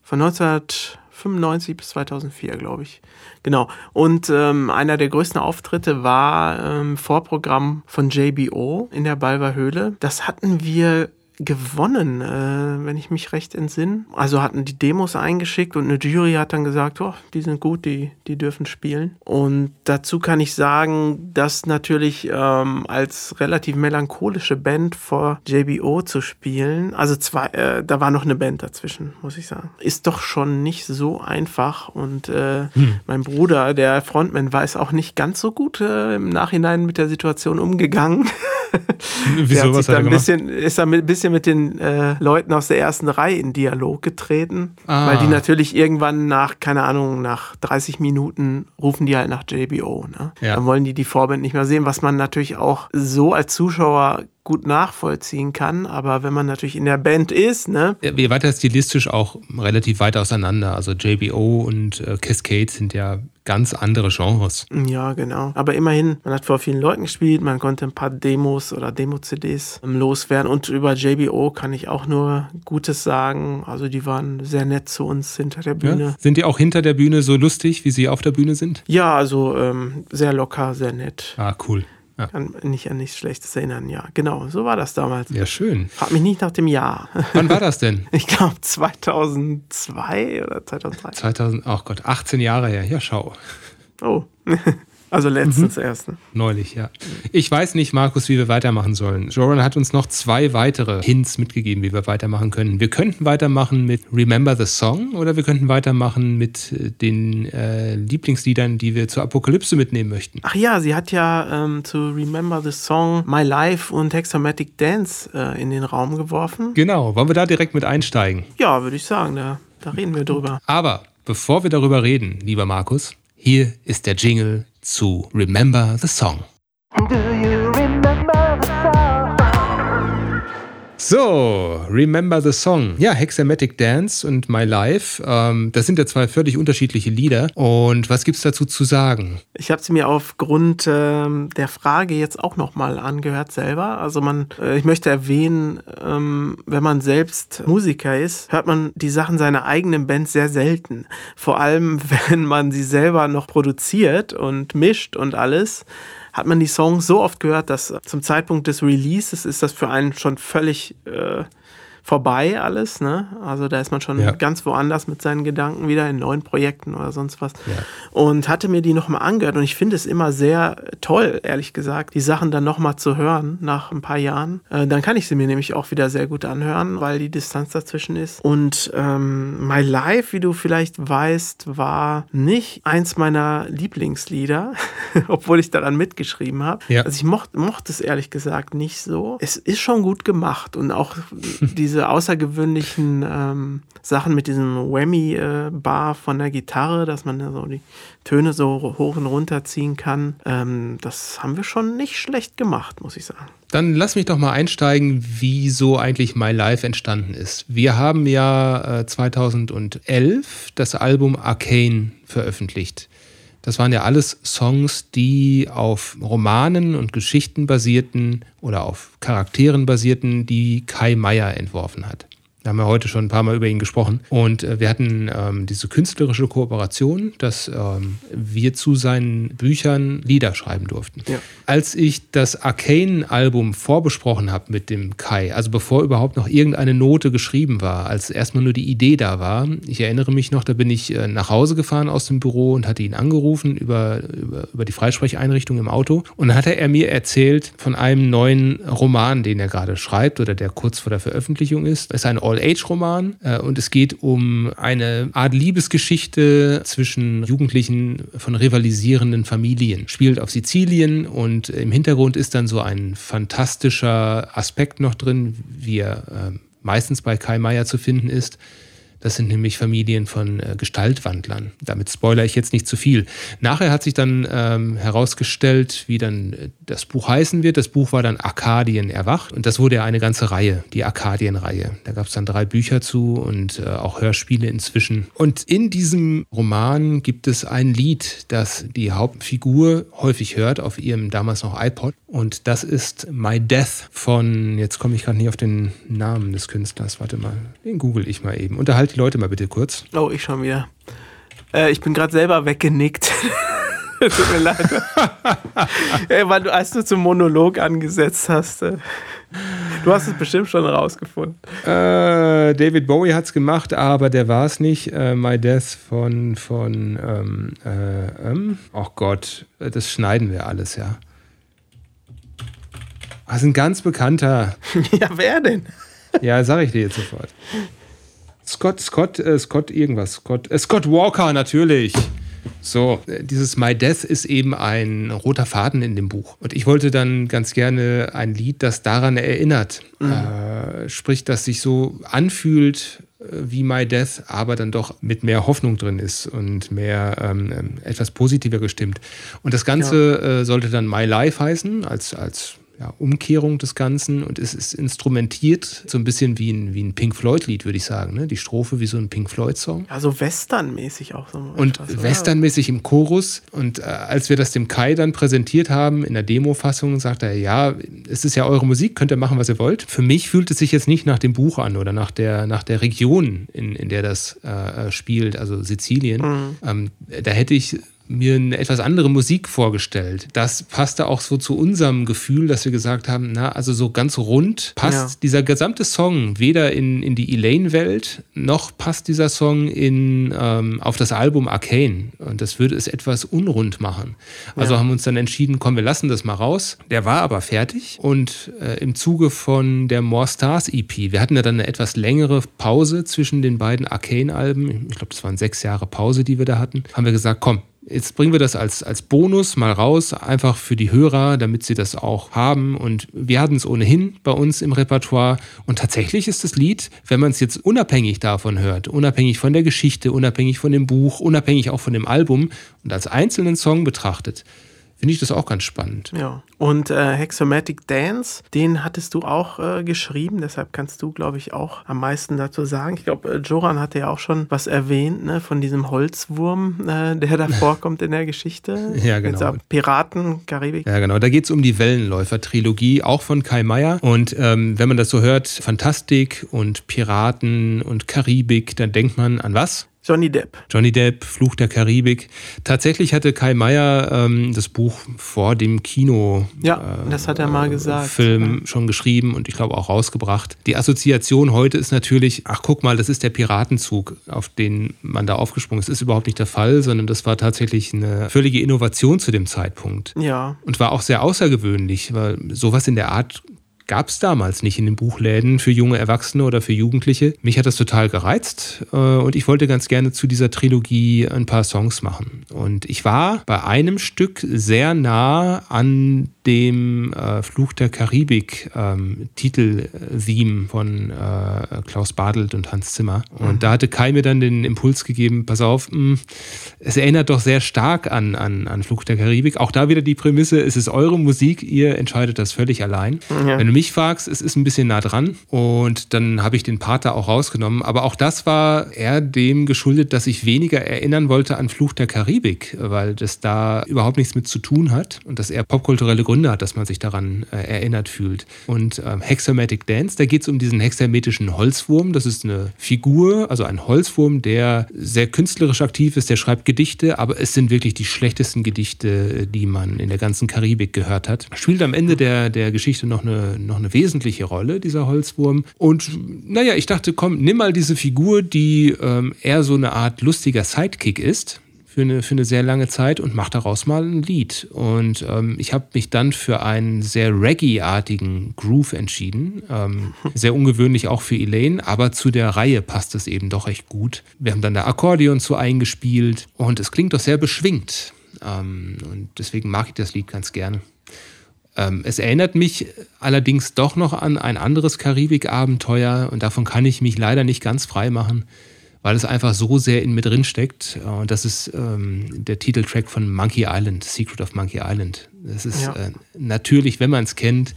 von 1995 bis 2004, glaube ich. Genau. Und ähm, einer der größten Auftritte war ähm, Vorprogramm von JBO in der Balver Höhle. Das hatten wir gewonnen, äh, wenn ich mich recht entsinne. Also hatten die Demos eingeschickt und eine Jury hat dann gesagt, oh, die sind gut, die, die dürfen spielen. Und dazu kann ich sagen, dass natürlich ähm, als relativ melancholische Band vor JBO zu spielen, also zwei, äh, da war noch eine Band dazwischen, muss ich sagen, ist doch schon nicht so einfach. Und äh, hm. mein Bruder, der Frontman, war es auch nicht ganz so gut äh, im Nachhinein mit der Situation umgegangen. [LAUGHS] Wieso, was hat er gemacht? Bisschen, ist er ein bisschen mit den äh, Leuten aus der ersten Reihe in Dialog getreten, ah. weil die natürlich irgendwann nach, keine Ahnung, nach 30 Minuten rufen die halt nach JBO. Ne? Ja. Dann wollen die die Vorband nicht mehr sehen, was man natürlich auch so als Zuschauer gut nachvollziehen kann. Aber wenn man natürlich in der Band ist, ne? Ja, wir weiter stilistisch auch relativ weit auseinander. Also JBO und äh, Cascade sind ja ganz andere Genres. Ja, genau. Aber immerhin, man hat vor vielen Leuten gespielt, man konnte ein paar Demos oder Demo-CDs ähm, loswerden. Und über JBO kann ich auch nur Gutes sagen. Also die waren sehr nett zu uns hinter der Bühne. Ja? Sind die auch hinter der Bühne so lustig, wie sie auf der Bühne sind? Ja, also ähm, sehr locker, sehr nett. Ah, cool. Ja. Kann mich an nichts Schlechtes erinnern, ja. Genau, so war das damals. Ja, schön. Frag mich nicht nach dem Jahr. Wann war das denn? [LAUGHS] Ich glaube 2002 oder 2003. 2000, ach Gott, 18 Jahre her. Ja, schau. Oh. [LAUGHS] Also letztens mhm. erst. Ne? Neulich, ja. Ich weiß nicht, Markus, wie wir weitermachen sollen. Joran hat uns noch zwei weitere Hints mitgegeben, wie wir weitermachen können. Wir könnten weitermachen mit Remember the Song oder wir könnten weitermachen mit äh, den äh, Lieblingsliedern, die wir zur Apokalypse mitnehmen möchten. Ach ja, sie hat ja ähm, zu Remember the Song My Life und Hexamatic Dance äh, in den Raum geworfen. Genau, wollen wir da direkt mit einsteigen? Ja, würde ich sagen, da, da reden wir drüber. Aber bevor wir darüber reden, lieber Markus, hier ist der Jingle zu Remember the Song. So, Remember the Song. Ja, Hexamatic Dance und My Life. Ähm, das sind ja zwei völlig unterschiedliche Lieder. Und was gibt es dazu zu sagen? Ich habe sie mir aufgrund ähm, der Frage jetzt auch nochmal angehört selber. Also man, äh, ich möchte erwähnen, ähm, wenn man selbst Musiker ist, hört man die Sachen seiner eigenen Band sehr selten. Vor allem, [LAUGHS] wenn man sie selber noch produziert und mischt und alles hat man die Songs so oft gehört, dass zum Zeitpunkt des Releases ist das für einen schon völlig äh, vorbei alles. Ne? Also da ist man schon ja. ganz woanders mit seinen Gedanken wieder in neuen Projekten oder sonst was. Ja. Und hatte mir die nochmal angehört und ich finde es immer sehr toll, ehrlich gesagt, die Sachen dann nochmal zu hören nach ein paar Jahren. Äh, dann kann ich sie mir nämlich auch wieder sehr gut anhören, weil die Distanz dazwischen ist. Und ähm, My Life, wie du vielleicht weißt, war nicht eins meiner Lieblingslieder, [LAUGHS] obwohl ich daran mitgeschrieben habe. Ja. Also ich mochte, mochte es ehrlich gesagt nicht so. Es ist schon gut gemacht und auch [LAUGHS] diese diese außergewöhnlichen ähm, Sachen mit diesem Whammy-Bar äh, von der Gitarre, dass man so die Töne so hoch und runter ziehen kann, ähm, das haben wir schon nicht schlecht gemacht, muss ich sagen. Dann lass mich doch mal einsteigen, wie so eigentlich My Life entstanden ist. Wir haben ja äh, 2011 das Album Arcane veröffentlicht. Das waren ja alles Songs, die auf Romanen und Geschichten basierten oder auf Charakteren basierten, die Kai Meier entworfen hat. Wir haben ja heute schon ein paar Mal über ihn gesprochen. Und äh, wir hatten ähm, diese künstlerische Kooperation, dass ähm, wir zu seinen Büchern Lieder schreiben durften. Ja. Als ich das Arcane-Album vorbesprochen habe mit dem Kai, also bevor überhaupt noch irgendeine Note geschrieben war, als erstmal nur die Idee da war, ich erinnere mich noch, da bin ich äh, nach Hause gefahren aus dem Büro und hatte ihn angerufen über, über, über die Freisprecheinrichtung im Auto. Und dann hatte er mir erzählt von einem neuen Roman, den er gerade schreibt oder der kurz vor der Veröffentlichung ist. Es ist ein All-Age-Roman äh, und es geht um eine Art Liebesgeschichte zwischen Jugendlichen von rivalisierenden Familien. Spielt auf Sizilien und im Hintergrund ist dann so ein fantastischer Aspekt noch drin, wie er äh, meistens bei Kai Meier zu finden ist das sind nämlich Familien von äh, Gestaltwandlern. Damit spoilere ich jetzt nicht zu viel. Nachher hat sich dann ähm, herausgestellt, wie dann äh, das Buch heißen wird. Das Buch war dann Arkadien erwacht und das wurde ja eine ganze Reihe, die Arkadien-Reihe. Da gab es dann drei Bücher zu und äh, auch Hörspiele inzwischen. Und in diesem Roman gibt es ein Lied, das die Hauptfigur häufig hört auf ihrem damals noch iPod. Und das ist My Death von, jetzt komme ich gerade nicht auf den Namen des Künstlers, warte mal, den google ich mal eben. Unterhalt die Leute mal bitte kurz. Oh, ich schon wieder. Äh, ich bin gerade selber weggenickt. [LAUGHS] Tut mir leid. [LAUGHS] Ey, weil du, als du zum Monolog angesetzt hast. Äh, du hast es bestimmt schon rausgefunden. Äh, David Bowie hat es gemacht, aber der war es nicht. Äh, My Death von, von ähm, äh, ähm, oh Gott, das schneiden wir alles, ja. Das ist ein ganz bekannter. [LAUGHS] ja, wer denn? Ja, sag ich dir jetzt sofort. Scott, Scott, äh, Scott irgendwas. Scott, äh, Scott Walker, natürlich. So, äh, dieses My Death ist eben ein roter Faden in dem Buch. Und ich wollte dann ganz gerne ein Lied, das daran erinnert. Mhm. Äh, sprich, das sich so anfühlt äh, wie My Death, aber dann doch mit mehr Hoffnung drin ist und mehr ähm, ähm etwas positiver gestimmt. Und das Ganze ja. äh, sollte dann My Life heißen, als, als ja, Umkehrung des Ganzen und es ist instrumentiert so ein bisschen wie ein, wie ein Pink Floyd-Lied, würde ich sagen. Ne? Die Strophe wie so ein Pink Floyd-Song. Also westernmäßig auch so. Und westernmäßig im Chorus. Und äh, als wir das dem Kai dann präsentiert haben in der Demo-Fassung, sagt er, ja, es ist ja eure Musik, könnt ihr machen, was ihr wollt. Für mich fühlt es sich jetzt nicht nach dem Buch an oder nach der, nach der Region, in, in der das äh, spielt, also Sizilien. Mhm. Ähm, da hätte ich mir eine etwas andere Musik vorgestellt. Das passte auch so zu unserem Gefühl, dass wir gesagt haben, na, also so ganz rund passt ja. dieser gesamte Song weder in, in die Elaine-Welt, noch passt dieser Song in, ähm, auf das Album Arcane. Und das würde es etwas unrund machen. Also ja. haben wir uns dann entschieden, komm, wir lassen das mal raus. Der war aber fertig und äh, im Zuge von der More Stars EP, wir hatten ja dann eine etwas längere Pause zwischen den beiden Arcane-Alben, ich glaube, das waren sechs Jahre Pause, die wir da hatten, haben wir gesagt, komm, Jetzt bringen wir das als, als Bonus mal raus, einfach für die Hörer, damit sie das auch haben. Und wir hatten es ohnehin bei uns im Repertoire. Und tatsächlich ist das Lied, wenn man es jetzt unabhängig davon hört, unabhängig von der Geschichte, unabhängig von dem Buch, unabhängig auch von dem Album und als einzelnen Song betrachtet, finde ich das auch ganz spannend. Ja. Und äh, Hexomatic Dance, den hattest du auch äh, geschrieben, deshalb kannst du, glaube ich, auch am meisten dazu sagen. Ich glaube, äh, Joran hatte ja auch schon was erwähnt, ne, von diesem Holzwurm, äh, der da [LAUGHS] vorkommt in der Geschichte. ja, genau. Piraten, Karibik. Ja, genau. Da geht es um die Wellenläufer-Trilogie, auch von Kai Meier. Und ähm, wenn man das so hört, Fantastik und Piraten und Karibik, dann denkt man an was? Johnny Depp. Johnny Depp, Fluch der Karibik. Tatsächlich hatte Kai Meier ähm, das Buch vor dem Kino. Ja, äh, das hat er mal gesagt. Film ja. schon geschrieben und ich glaube auch rausgebracht. Die Assoziation heute ist natürlich, ach guck mal, das ist der Piratenzug, auf den man da aufgesprungen ist. Das ist überhaupt nicht der Fall, sondern das war tatsächlich eine völlige Innovation zu dem Zeitpunkt. Ja. Und war auch sehr außergewöhnlich, weil sowas in der Art gab es damals nicht in den Buchläden für junge Erwachsene oder für Jugendliche. Mich hat das total gereizt äh, und ich wollte ganz gerne zu dieser Trilogie ein paar Songs machen. Und ich war bei einem Stück sehr nah an dem äh, Fluch der Karibik ähm, Titel-Theme von äh, Klaus Badelt und Hans Zimmer. Und mhm. da hatte Kai mir dann den Impuls gegeben, pass auf, mh, hm, es erinnert doch sehr stark an, an, an Fluch der Karibik. Auch da wieder die Prämisse, es ist eure Musik, ihr entscheidet das völlig allein. Ja. Wenn du mich fragst, es ist ein bisschen nah dran und dann habe ich den Pater auch rausgenommen. Aber auch das war eher dem geschuldet, dass ich weniger erinnern wollte an Fluch der Karibik, weil das da überhaupt nichts mit zu tun hat und das eher popkulturelle Gründe Hat, dass man sich daran äh, erinnert fühlt. Und ähm, Hexametic Dance, da geht es um diesen hexametischen Holzwurm. Das ist eine Figur, also ein Holzwurm, der sehr künstlerisch aktiv ist, der schreibt Gedichte, aber es sind wirklich die schlechtesten Gedichte, die man in der ganzen Karibik gehört hat. Spielt am Ende der, der Geschichte noch eine, noch eine wesentliche Rolle, dieser Holzwurm. Und naja, ich dachte, komm, nimm mal diese Figur, die ähm, eher so eine Art lustiger Sidekick ist für eine, für eine sehr lange Zeit und mache daraus mal ein Lied. Und ähm, ich habe mich dann für einen sehr Reggae-artigen Groove entschieden. Ähm, [LAUGHS] sehr ungewöhnlich auch für Elaine, aber zu der Reihe passt es eben doch recht gut. Wir haben dann da Akkordeon zu eingespielt und es klingt doch sehr beschwingt. Ähm, und deswegen mag ich das Lied ganz gerne. Ähm, es erinnert mich allerdings doch noch an ein anderes Karibik-Abenteuer und davon kann ich mich leider nicht ganz frei machen weil es einfach so sehr in mir drin steckt. Äh, und das ist ähm, der Titeltrack von Monkey Island, Secret of Monkey Island. Das ist ja. äh, natürlich, wenn man es kennt,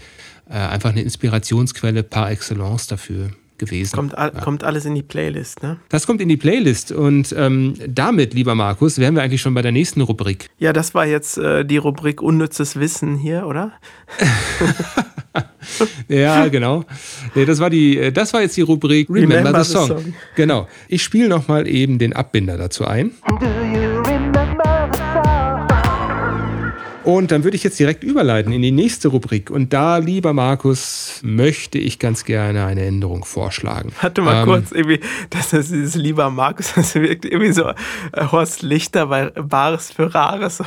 äh, einfach eine Inspirationsquelle par excellence dafür. gewesen. Kommt, ja. kommt, alles in die Playlist, ne? Das kommt in die Playlist und ähm, damit, lieber Markus, wären wir eigentlich schon bei der nächsten Rubrik. Ja, das war jetzt äh, die Rubrik Unnützes Wissen hier, oder? [LAUGHS] [LAUGHS] ja, genau. Nee, das, war die, äh, das war jetzt die Rubrik Remember, Remember the, song. the, Song. Genau. Ich spiele nochmal eben den Abbinder dazu ein. Do you Und dann würde ich jetzt direkt überleiten in die nächste Rubrik. Und da, lieber Markus, möchte ich ganz gerne eine Änderung vorschlagen. Warte mal ähm, kurz, irgendwie, das ist dieses lieber Markus, das wirkt irgendwie so äh, Horst Lichter bei Bares für Rares.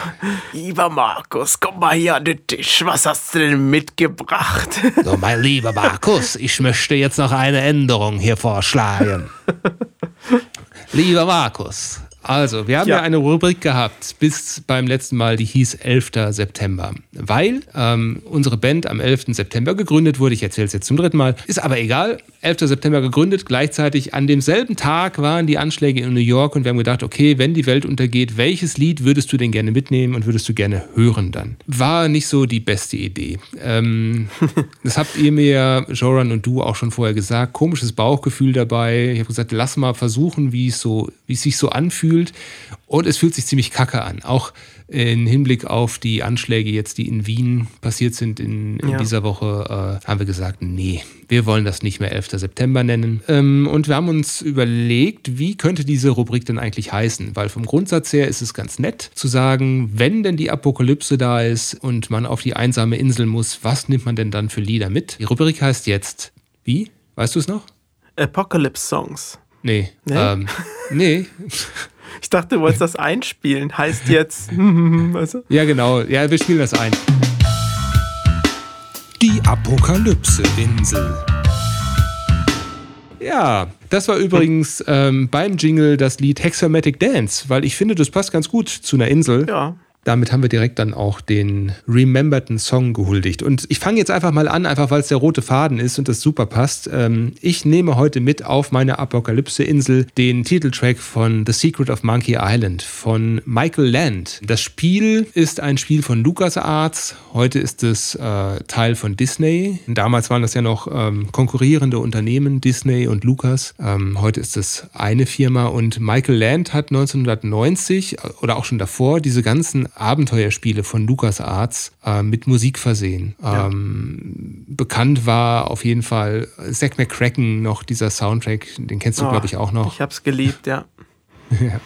Lieber Markus, komm mal hier an den Tisch. Was hast du denn mitgebracht? So, mein lieber Markus, ich möchte jetzt noch eine Änderung hier vorschlagen. [LAUGHS] lieber Markus, also, wir haben ja. ja. eine Rubrik gehabt bis beim letzten Mal, die hieß 11. September. Weil ähm, unsere Band am 11. September gegründet wurde. Ich erzähle es jetzt zum dritten Mal. Ist aber egal. 11. September gegründet. Gleichzeitig an demselben Tag waren die Anschläge in New York und wir haben gedacht, okay, wenn die Welt untergeht, welches Lied würdest du denn gerne mitnehmen und würdest du gerne hören dann? War nicht so die beste Idee. Ähm, [LAUGHS] das habt ihr mir, Joran und du, auch schon vorher gesagt. Komisches Bauchgefühl dabei. Ich habe gesagt, lass mal versuchen, wie es so, wie es sich so anfühlt anfühlt. Und es fühlt sich ziemlich kacke an. Auch im Hinblick auf die Anschläge jetzt, die in Wien passiert sind in, in ja. dieser Woche, äh, haben wir gesagt, nee, wir wollen das nicht mehr 11. September nennen. Ähm, und wir haben uns überlegt, wie könnte diese Rubrik denn eigentlich heißen? Weil vom Grundsatz her ist es ganz nett zu sagen, wenn denn die Apokalypse da ist und man auf die einsame Insel muss, was nimmt man denn dann für Lieder mit? Die Rubrik heißt jetzt, wie? Weißt du es noch? Apocalypse Songs. Nee. Nee. Ähm, nee. [LAUGHS] Ich dachte, du wolltest das einspielen. Heißt jetzt. [LAUGHS] also. Ja, genau. Ja, wir spielen das ein. Die Apokalypse-Insel. Ja, das war übrigens ähm, beim Jingle das Lied Hexamatic Dance, weil ich finde, das passt ganz gut zu einer Insel. Ja damit haben wir direkt dann auch den rememberten Song gehuldigt. Und ich fange jetzt einfach mal an, einfach weil es der rote Faden ist und das super passt. Ähm, ich nehme heute mit auf meine Apokalypse-Insel den Titeltrack von The Secret of Monkey Island von Michael Land. Das Spiel ist ein Spiel von LucasArts. Heute ist es äh, Teil von Disney. Damals waren das ja noch ähm, konkurrierende Unternehmen, Disney und Lucas. Ähm, heute ist es eine Firma und Michael Land hat 1990 äh, oder auch schon davor diese ganzen Abenteuerspiele von LucasArts äh, mit Musik versehen. Ja. Ähm, bekannt war auf jeden Fall Zack McCracken noch, dieser Soundtrack, den kennst du, oh, glaube ich, auch noch. Ich habe es geliebt, ja. [LAUGHS] ja.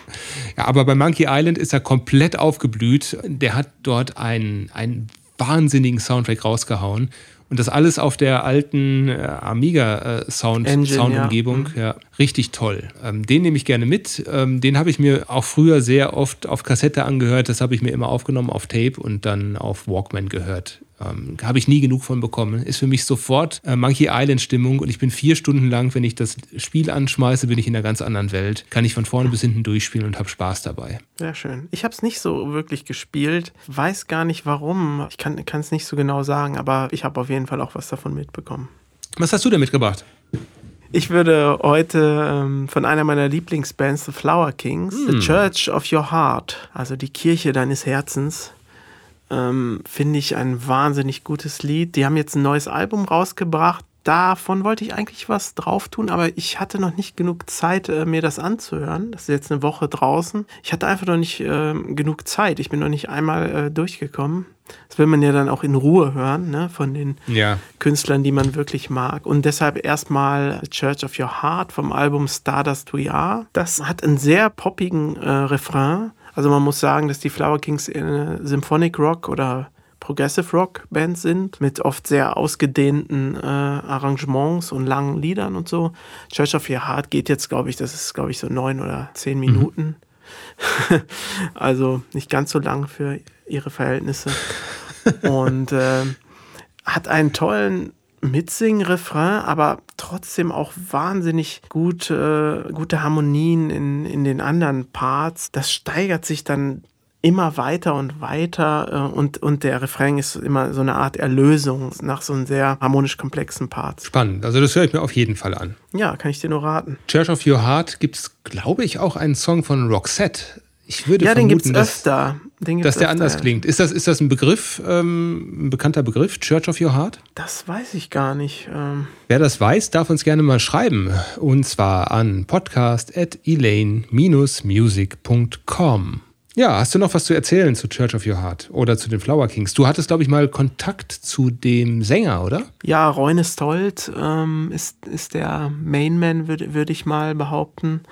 ja, aber bei Monkey Island ist er komplett aufgeblüht. Der hat dort einen, einen wahnsinnigen Soundtrack rausgehauen. Und das alles auf der alten äh, Amiga-Sound, äh, Soundumgebung. Ja. ja. richtig toll. Ähm, den nehme ich gerne mit. Ähm, den habe ich mir auch früher sehr oft auf Kassette angehört. Das habe ich mir immer aufgenommen auf Tape und dann auf Walkman gehört. Ähm, Habe ich nie genug von bekommen. Ist für mich sofort äh, Monkey Island Stimmung und ich bin vier Stunden lang, wenn ich das Spiel anschmeiße, bin ich in einer ganz anderen Welt. Kann ich von vorne bis hinten durchspielen und habe Spaß dabei. Sehr schön. Ich habe es nicht so wirklich gespielt, weiß gar nicht warum. Ich kann es nicht so genau sagen, aber ich habe auf jeden Fall auch was davon mitbekommen. Was hast du denn mitgebracht? Ich würde heute ähm, von einer meiner Lieblingsbands, The Flower Kings, hm. The Church of Your Heart, also die Kirche deines Herzens, ähm, finde ich ein wahnsinnig gutes Lied. Die haben jetzt ein neues Album rausgebracht. Davon wollte ich eigentlich was drauf tun, aber ich hatte noch nicht genug Zeit, äh, mir das anzuhören. Das ist jetzt eine Woche draußen. Ich hatte einfach noch nicht äh, genug Zeit. Ich bin noch nicht einmal äh, durchgekommen. Das will man ja dann auch in Ruhe hören, ne, von den ja. Künstlern, die man wirklich mag. Und deshalb erstmal Church of Your Heart vom Album Stardust We Are. Das hat einen sehr poppigen äh, Refrain also man muss sagen, dass die Flower Kings eine Symphonic Rock oder Progressive Rock Band sind, mit oft sehr ausgedehnten äh, Arrangements und langen Liedern und so. Church of Your Heart geht jetzt, glaube ich, das ist, glaube ich, so neun oder zehn mhm. Minuten. Mhm. [LAUGHS] also nicht ganz so lang für ihre Verhältnisse. [LAUGHS] und äh, hat einen tollen Mitsingen, Refrain, aber trotzdem auch wahnsinnig gut, äh, gute Harmonien in, in den anderen Parts. Das steigert sich dann immer weiter und weiter äh, und, und der Refrain ist immer so eine Art Erlösung nach so einem sehr harmonisch komplexen Part. Spannend, also das höre ich mir auf jeden Fall an. Ja, kann ich dir nur raten. Church of Your Heart gibt es, glaube ich, auch einen Song von Roxette. Ich würde ja, vermuten, den gibt es öfter. Dass der anders da. klingt. Ist das, ist das ein Begriff, ähm, ein bekannter Begriff, Church of Your Heart? Das weiß ich gar nicht. Ähm Wer das weiß, darf uns gerne mal schreiben. Und zwar an podcast.elaine-music.com. Ja, hast du noch was zu erzählen zu Church of Your Heart oder zu den Flower Kings? Du hattest, glaube ich, mal Kontakt zu dem Sänger, oder? Ja, Reune Stolt ähm, ist, ist der Mainman, würde würd ich mal behaupten.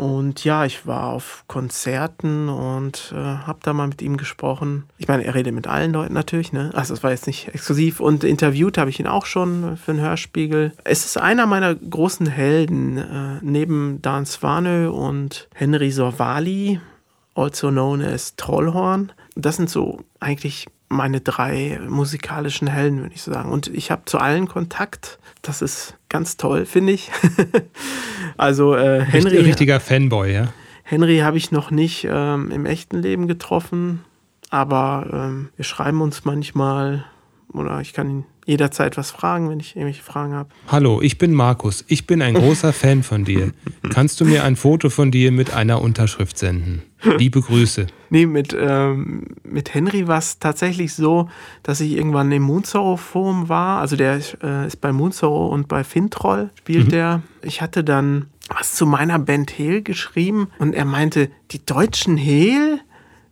Und ja, ich war auf Konzerten und äh, habe da mal mit ihm gesprochen. Ich meine, er redet mit allen Leuten natürlich, ne? Also es war jetzt nicht exklusiv. Und interviewt habe ich ihn auch schon für den Hörspiegel. Es ist einer meiner großen Helden, äh, neben Dan Svanö und Henry Sorvali also known as Trollhorn. Das sind so eigentlich meine drei musikalischen Helden, würde ich sagen. Und ich habe zu allen Kontakt. Das ist ganz toll, finde ich. [LAUGHS] also äh, Henry. Richtiger Fanboy, ja. Henry habe ich noch nicht ähm, im echten Leben getroffen, aber ähm, wir schreiben uns manchmal oder ich kann ihn jederzeit was fragen, wenn ich irgendwelche Fragen habe. Hallo, ich bin Markus. Ich bin ein großer [LAUGHS] Fan von dir. Kannst du mir ein Foto von dir mit einer Unterschrift senden? Liebe Grüße. Nee, mit, ähm, mit Henry war es tatsächlich so, dass ich irgendwann im Moonsorrow Forum war. Also der äh, ist bei Moonsorrow und bei Fintroll spielt mhm. der. Ich hatte dann was zu meiner Band Hehl geschrieben und er meinte, die deutschen Hehl?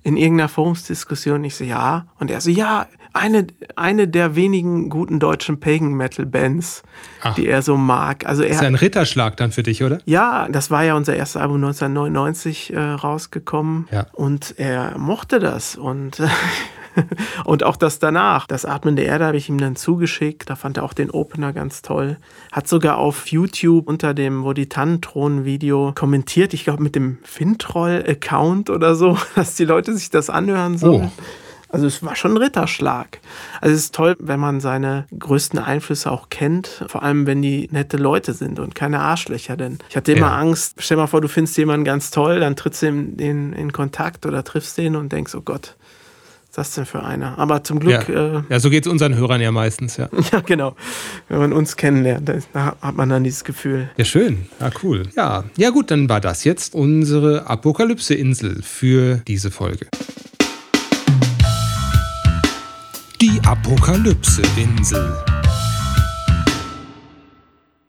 in irgendeiner Forumsdiskussion. Ich so, ja. Und er so, ja, eine, eine der wenigen guten deutschen Pagan Metal Bands, Ach. die er so mag. Also er, ist ja ein Ritterschlag dann für dich, oder? Ja, das war ja unser erstes Album 1999 äh, rausgekommen. Ja. Und er mochte das. Und [LAUGHS] und auch das danach, das Atmen der Erde habe ich ihm dann zugeschickt. Da fand er auch den Opener ganz toll. Hat sogar auf YouTube unter dem Wo die Tannenthronen-Video kommentiert, ich glaube mit dem Fintroll-Account oder so, [LAUGHS] dass die Leute sich das anhören sollen. Oh. Also es war schon ein Ritterschlag. Also es ist toll, wenn man seine größten Einflüsse auch kennt, vor allem wenn die nette Leute sind und keine Arschlöcher. Denn ich hatte immer ja. Angst, stell mal vor, du findest jemanden ganz toll, dann trittst du in, in, in Kontakt oder triffst den und denkst, oh Gott, das denn für einer? Aber zum Glück. Ja, äh, ja so geht es unseren Hörern ja meistens, ja. [LAUGHS] ja, genau. Wenn man uns kennenlernt, da hat man dann dieses Gefühl. Ja, schön. Ja, cool. Ja, ja gut, dann war das jetzt unsere Apokalypse-Insel für diese Folge. Die Apokalypse-Insel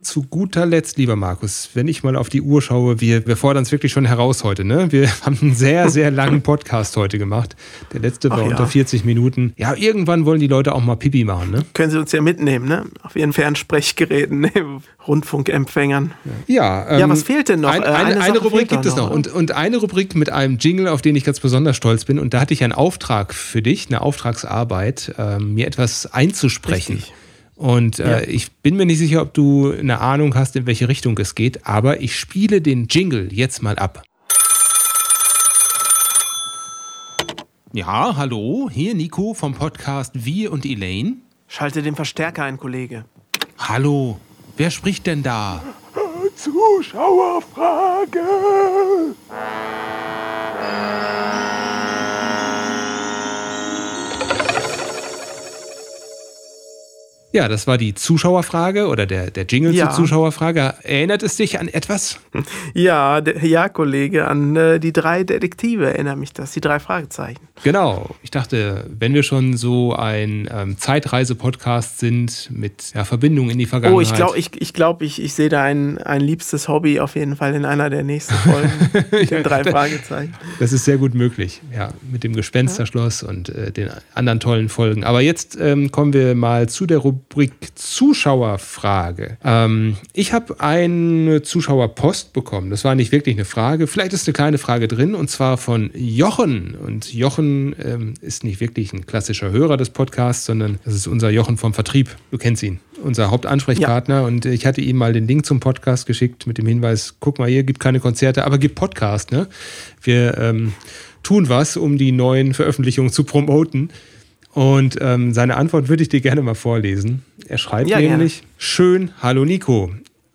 zu guter Letzt, lieber Markus, wenn ich mal auf die Uhr schaue, wir, wir fordern es wirklich schon heraus heute. Ne? Wir [LAUGHS] haben einen sehr, sehr langen Podcast heute gemacht. Der letzte war Ach, unter 40 Minuten. Ja, irgendwann wollen die Leute auch mal Pipi machen. Ne? Können Sie uns ja mitnehmen, ne? Auf Ihren Fernsprechgeräten, ne? [LAUGHS] Rundfunkempfängern. Ja, ähm, ja, was fehlt denn noch? Ein, eine, eine, eine Rubrik gibt es noch. Und, und eine Rubrik mit einem Jingle, auf den ich ganz besonders stolz bin. Und da hatte ich einen Auftrag für dich, eine Auftragsarbeit, äh, mir etwas einzusprechen. Richtig. Und äh, ja. ich bin mir nicht sicher, ob du eine Ahnung hast, in welche Richtung es geht, aber ich spiele den Jingle jetzt mal ab. Ja, hallo, hier Nico vom Podcast Wir und Elaine. Schalte den Verstärker ein, Kollege. Hallo, wer spricht denn da? Zuschauerfrage. Ja, das war die Zuschauerfrage oder der, der Jingle ja. zur Zuschauerfrage. Erinnert es dich an etwas? [LAUGHS] Ja, ja, Kollege, an äh, die drei Detektive erinnert mich das, die drei Fragezeichen. Genau. Ich dachte, wenn wir schon so ein ähm, Zeitreise-Podcast sind mit ja, Verbindung in die Vergangenheit. Oh, ich glaube, ich, ich, glaub, ich, ich sehe da ein, ein liebstes Hobby auf jeden Fall in einer der nächsten Folgen. [LAUGHS] mit den drei Fragezeichen. Das ist sehr gut möglich, ja, mit dem Gespensterschloss ja. und äh, den anderen tollen Folgen. Aber jetzt ähm, kommen wir mal zu der Rubrik Zuschauerfrage. Ähm, ich habe eine Zuschauerpost bekommen. Das war nicht wirklich eine Frage. Vielleicht ist eine kleine Frage drin und zwar von Jochen. Und Jochen Jochen ähm, ist nicht wirklich ein klassischer Hörer des Podcasts, sondern das ist unser Jochen vom Vertrieb. Du kennst ihn, unser Hauptansprechpartner. Ja. Und ich hatte ihm mal den Link zum Podcast geschickt mit dem Hinweis: guck mal, hier gibt keine Konzerte, aber gibt Podcast. Ne? Wir ähm, tun was, um die neuen Veröffentlichungen zu promoten. Und ähm, seine Antwort würde ich dir gerne mal vorlesen. Er schreibt ja, nämlich: gerne. Schön, hallo Nico.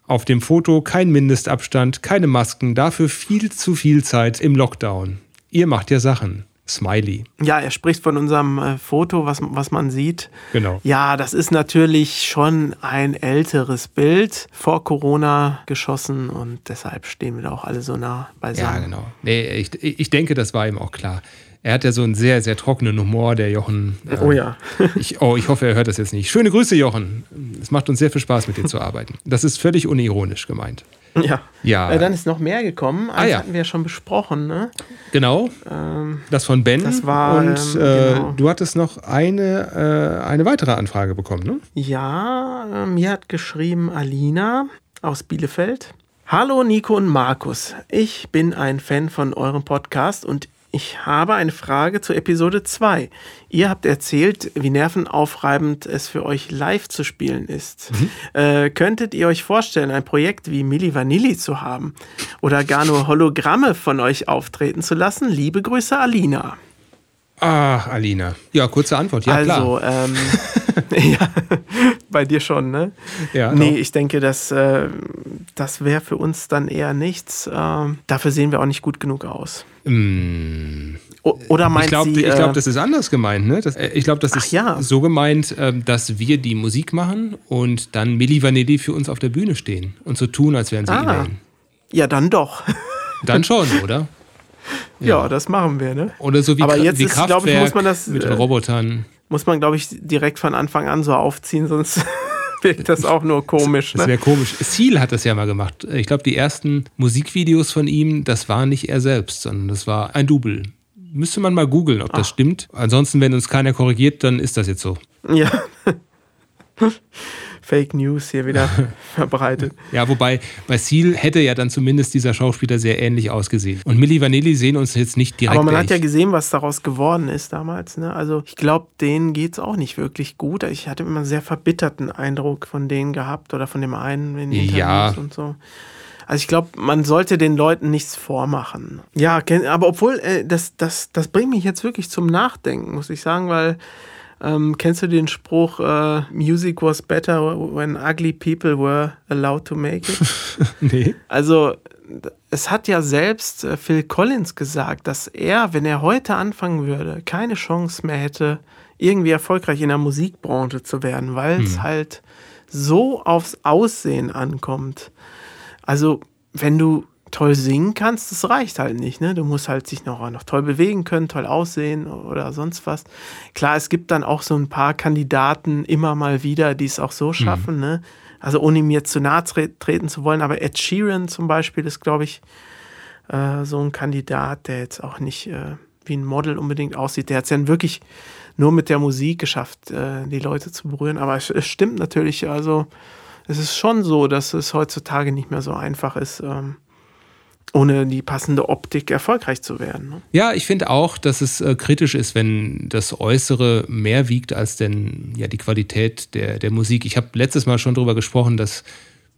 Auf dem Foto kein Mindestabstand, keine Masken, dafür viel zu viel Zeit im Lockdown. Ihr macht ja Sachen. Smiley. Ja, er spricht von unserem äh, Foto, was, was man sieht. Genau. Ja, das ist natürlich schon ein älteres Bild, vor Corona geschossen und deshalb stehen wir da auch alle so nah beisammen. Ja, genau. Nee, ich, ich denke, das war ihm auch klar. Er hat ja so einen sehr, sehr trockenen Humor, der Jochen. Äh, oh ja. [LAUGHS] ich, oh, ich hoffe, er hört das jetzt nicht. Schöne Grüße, Jochen. Es macht uns sehr viel Spaß, mit dir zu arbeiten. Das ist völlig unironisch gemeint. Ja. ja. Äh, dann ist noch mehr gekommen. Eins ah, ja. hatten wir ja schon besprochen, ne? Genau. Ähm, das von Ben. Das war. Und ähm, äh, genau. du hattest noch eine, äh, eine weitere Anfrage bekommen, ne? Ja, äh, mir hat geschrieben Alina aus Bielefeld. Hallo Nico und Markus. Ich bin ein Fan von eurem Podcast und ich habe eine Frage zu Episode 2. Ihr habt erzählt, wie nervenaufreibend es für euch live zu spielen ist. Mhm. Äh, könntet ihr euch vorstellen, ein Projekt wie Milli Vanilli zu haben? Oder gar nur Hologramme von euch auftreten zu lassen? Liebe Grüße, Alina. Ach, Alina. Ja, kurze Antwort. Ja, also, klar. Ähm, [LAUGHS] [LAUGHS] ja, bei dir schon, ne? Ja. Nee, doch. ich denke, dass, äh, das wäre für uns dann eher nichts. Äh, dafür sehen wir auch nicht gut genug aus. Mm. oder meinst du? Ich glaube, äh, das ist anders gemeint. Ne? Das, ich glaube, das ist ja. so gemeint, ähm, dass wir die Musik machen und dann Milli Vanilli für uns auf der Bühne stehen und so tun, als wären sie ah. Ja, dann doch. Dann [LAUGHS] schon, oder? Ja. ja, das machen wir, ne? Oder so wie, Aber jetzt wie ist, Kraftwerk ich, muss man das, mit den äh, Robotern. Muss man, glaube ich, direkt von Anfang an so aufziehen, sonst wirkt das auch nur komisch. Ne? Das wäre komisch. Seal hat das ja mal gemacht. Ich glaube, die ersten Musikvideos von ihm, das war nicht er selbst, sondern das war ein Double. Müsste man mal googeln, ob Ach. das stimmt. Ansonsten, wenn uns keiner korrigiert, dann ist das jetzt so. Ja. Fake News hier wieder [LAUGHS] verbreitet. Ja, wobei bei Seal hätte ja dann zumindest dieser Schauspieler sehr ähnlich ausgesehen. Und Milli Vanilli sehen uns jetzt nicht direkt. Aber man gleich. hat ja gesehen, was daraus geworden ist damals. Ne? Also ich glaube, denen geht es auch nicht wirklich gut. Ich hatte immer einen sehr verbitterten Eindruck von denen gehabt oder von dem einen in Interviews ja. und so. Also ich glaube, man sollte den Leuten nichts vormachen. Ja, aber obwohl, äh, das, das, das bringt mich jetzt wirklich zum Nachdenken, muss ich sagen, weil ähm, kennst du den Spruch, uh, Music was better when ugly people were allowed to make it? [LAUGHS] nee. Also, es hat ja selbst äh, Phil Collins gesagt, dass er, wenn er heute anfangen würde, keine Chance mehr hätte, irgendwie erfolgreich in der Musikbranche zu werden, weil es hm. halt so aufs Aussehen ankommt. Also, wenn du toll singen kannst, das reicht halt nicht. Ne? Du musst halt sich noch, noch toll bewegen können, toll aussehen oder sonst was. Klar, es gibt dann auch so ein paar Kandidaten immer mal wieder, die es auch so mhm. schaffen. Mhm. Ne? Also ohne mir zu nahe treten zu wollen, aber Ed Sheeran zum Beispiel ist, glaube ich, äh, so ein Kandidat, der jetzt auch nicht äh, wie ein Model unbedingt aussieht. Der hat es ja wirklich nur mit der Musik geschafft, äh, die Leute zu berühren. Aber es, es, stimmt natürlich, also es ist schon so, dass es heutzutage nicht mehr so einfach ist. Ähm, ohne die passende Optik erfolgreich zu werden. Ne? Ja, ich finde auch, dass es äh, kritisch ist, wenn das Äußere mehr wiegt als denn ja die Qualität der, der Musik. Ich habe letztes Mal schon darüber gesprochen, dass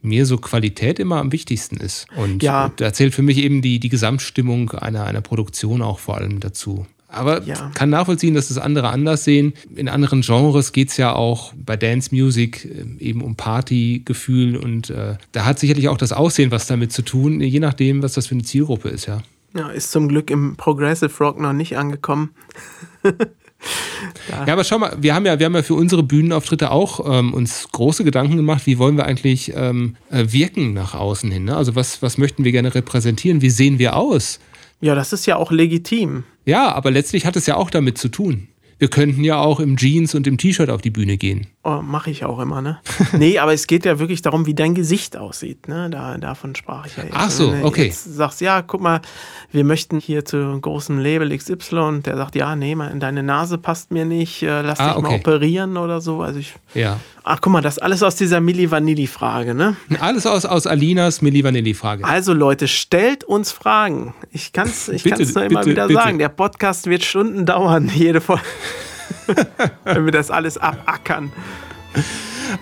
mir so Qualität immer am wichtigsten ist. Und ja. da zählt für mich eben die, die Gesamtstimmung einer, einer Produktion auch vor allem dazu. Aber ja. kann nachvollziehen, dass das andere anders sehen. In anderen Genres geht es ja auch bei Dance Music äh, eben um Partygefühl und äh, da hat sicherlich auch das Aussehen was damit zu tun, je nachdem, was das für eine Zielgruppe ist, ja. Ja, ist zum Glück im Progressive Rock noch nicht angekommen. [LAUGHS] ja. aber schau mal, wir haben ja, wir haben ja für unsere Bühnenauftritte auch ähm, uns große Gedanken gemacht, wie wollen wir eigentlich ähm, äh, wirken nach außen hin. Ne? Also was, was möchten wir gerne repräsentieren? Wie sehen wir aus? Ja, das ist ja auch legitim. Ja, aber letztlich hat es ja auch damit zu tun. Wir könnten ja auch im Jeans und im T-Shirt auf die Bühne gehen. Oh, Mache ich auch immer, ne? [LAUGHS] nee, aber es geht ja wirklich darum, wie dein Gesicht aussieht. Ne? Da, davon sprach ich ja jetzt. Ach so, okay. Jetzt sagst, ja, guck mal, wir möchten hier zu großen Label XY. Der sagt, ja, nee, deine Nase passt mir nicht, äh, lass ah, dich okay. mal operieren oder so. Also ich. Ja. Ach, guck mal, das ist alles aus dieser Milli Vanilli-Frage, ne? Alles aus, aus Alinas Milli Vanilli-Frage. Also, Leute, stellt uns Fragen. Ich kann es ich kann's nur immer bitte, wieder bitte. sagen. Der Podcast wird Stunden dauern, jede Folge. [LAUGHS] Wenn wir das alles abackern.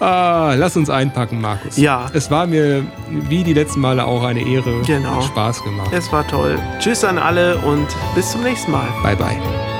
Ah, lass uns einpacken, Markus. Ja. Es war mir wie die letzten Male auch eine Ehre. Genau. Hat Spaß gemacht. Es war toll. Tschüss an alle und bis zum nächsten Mal. Bye, bye.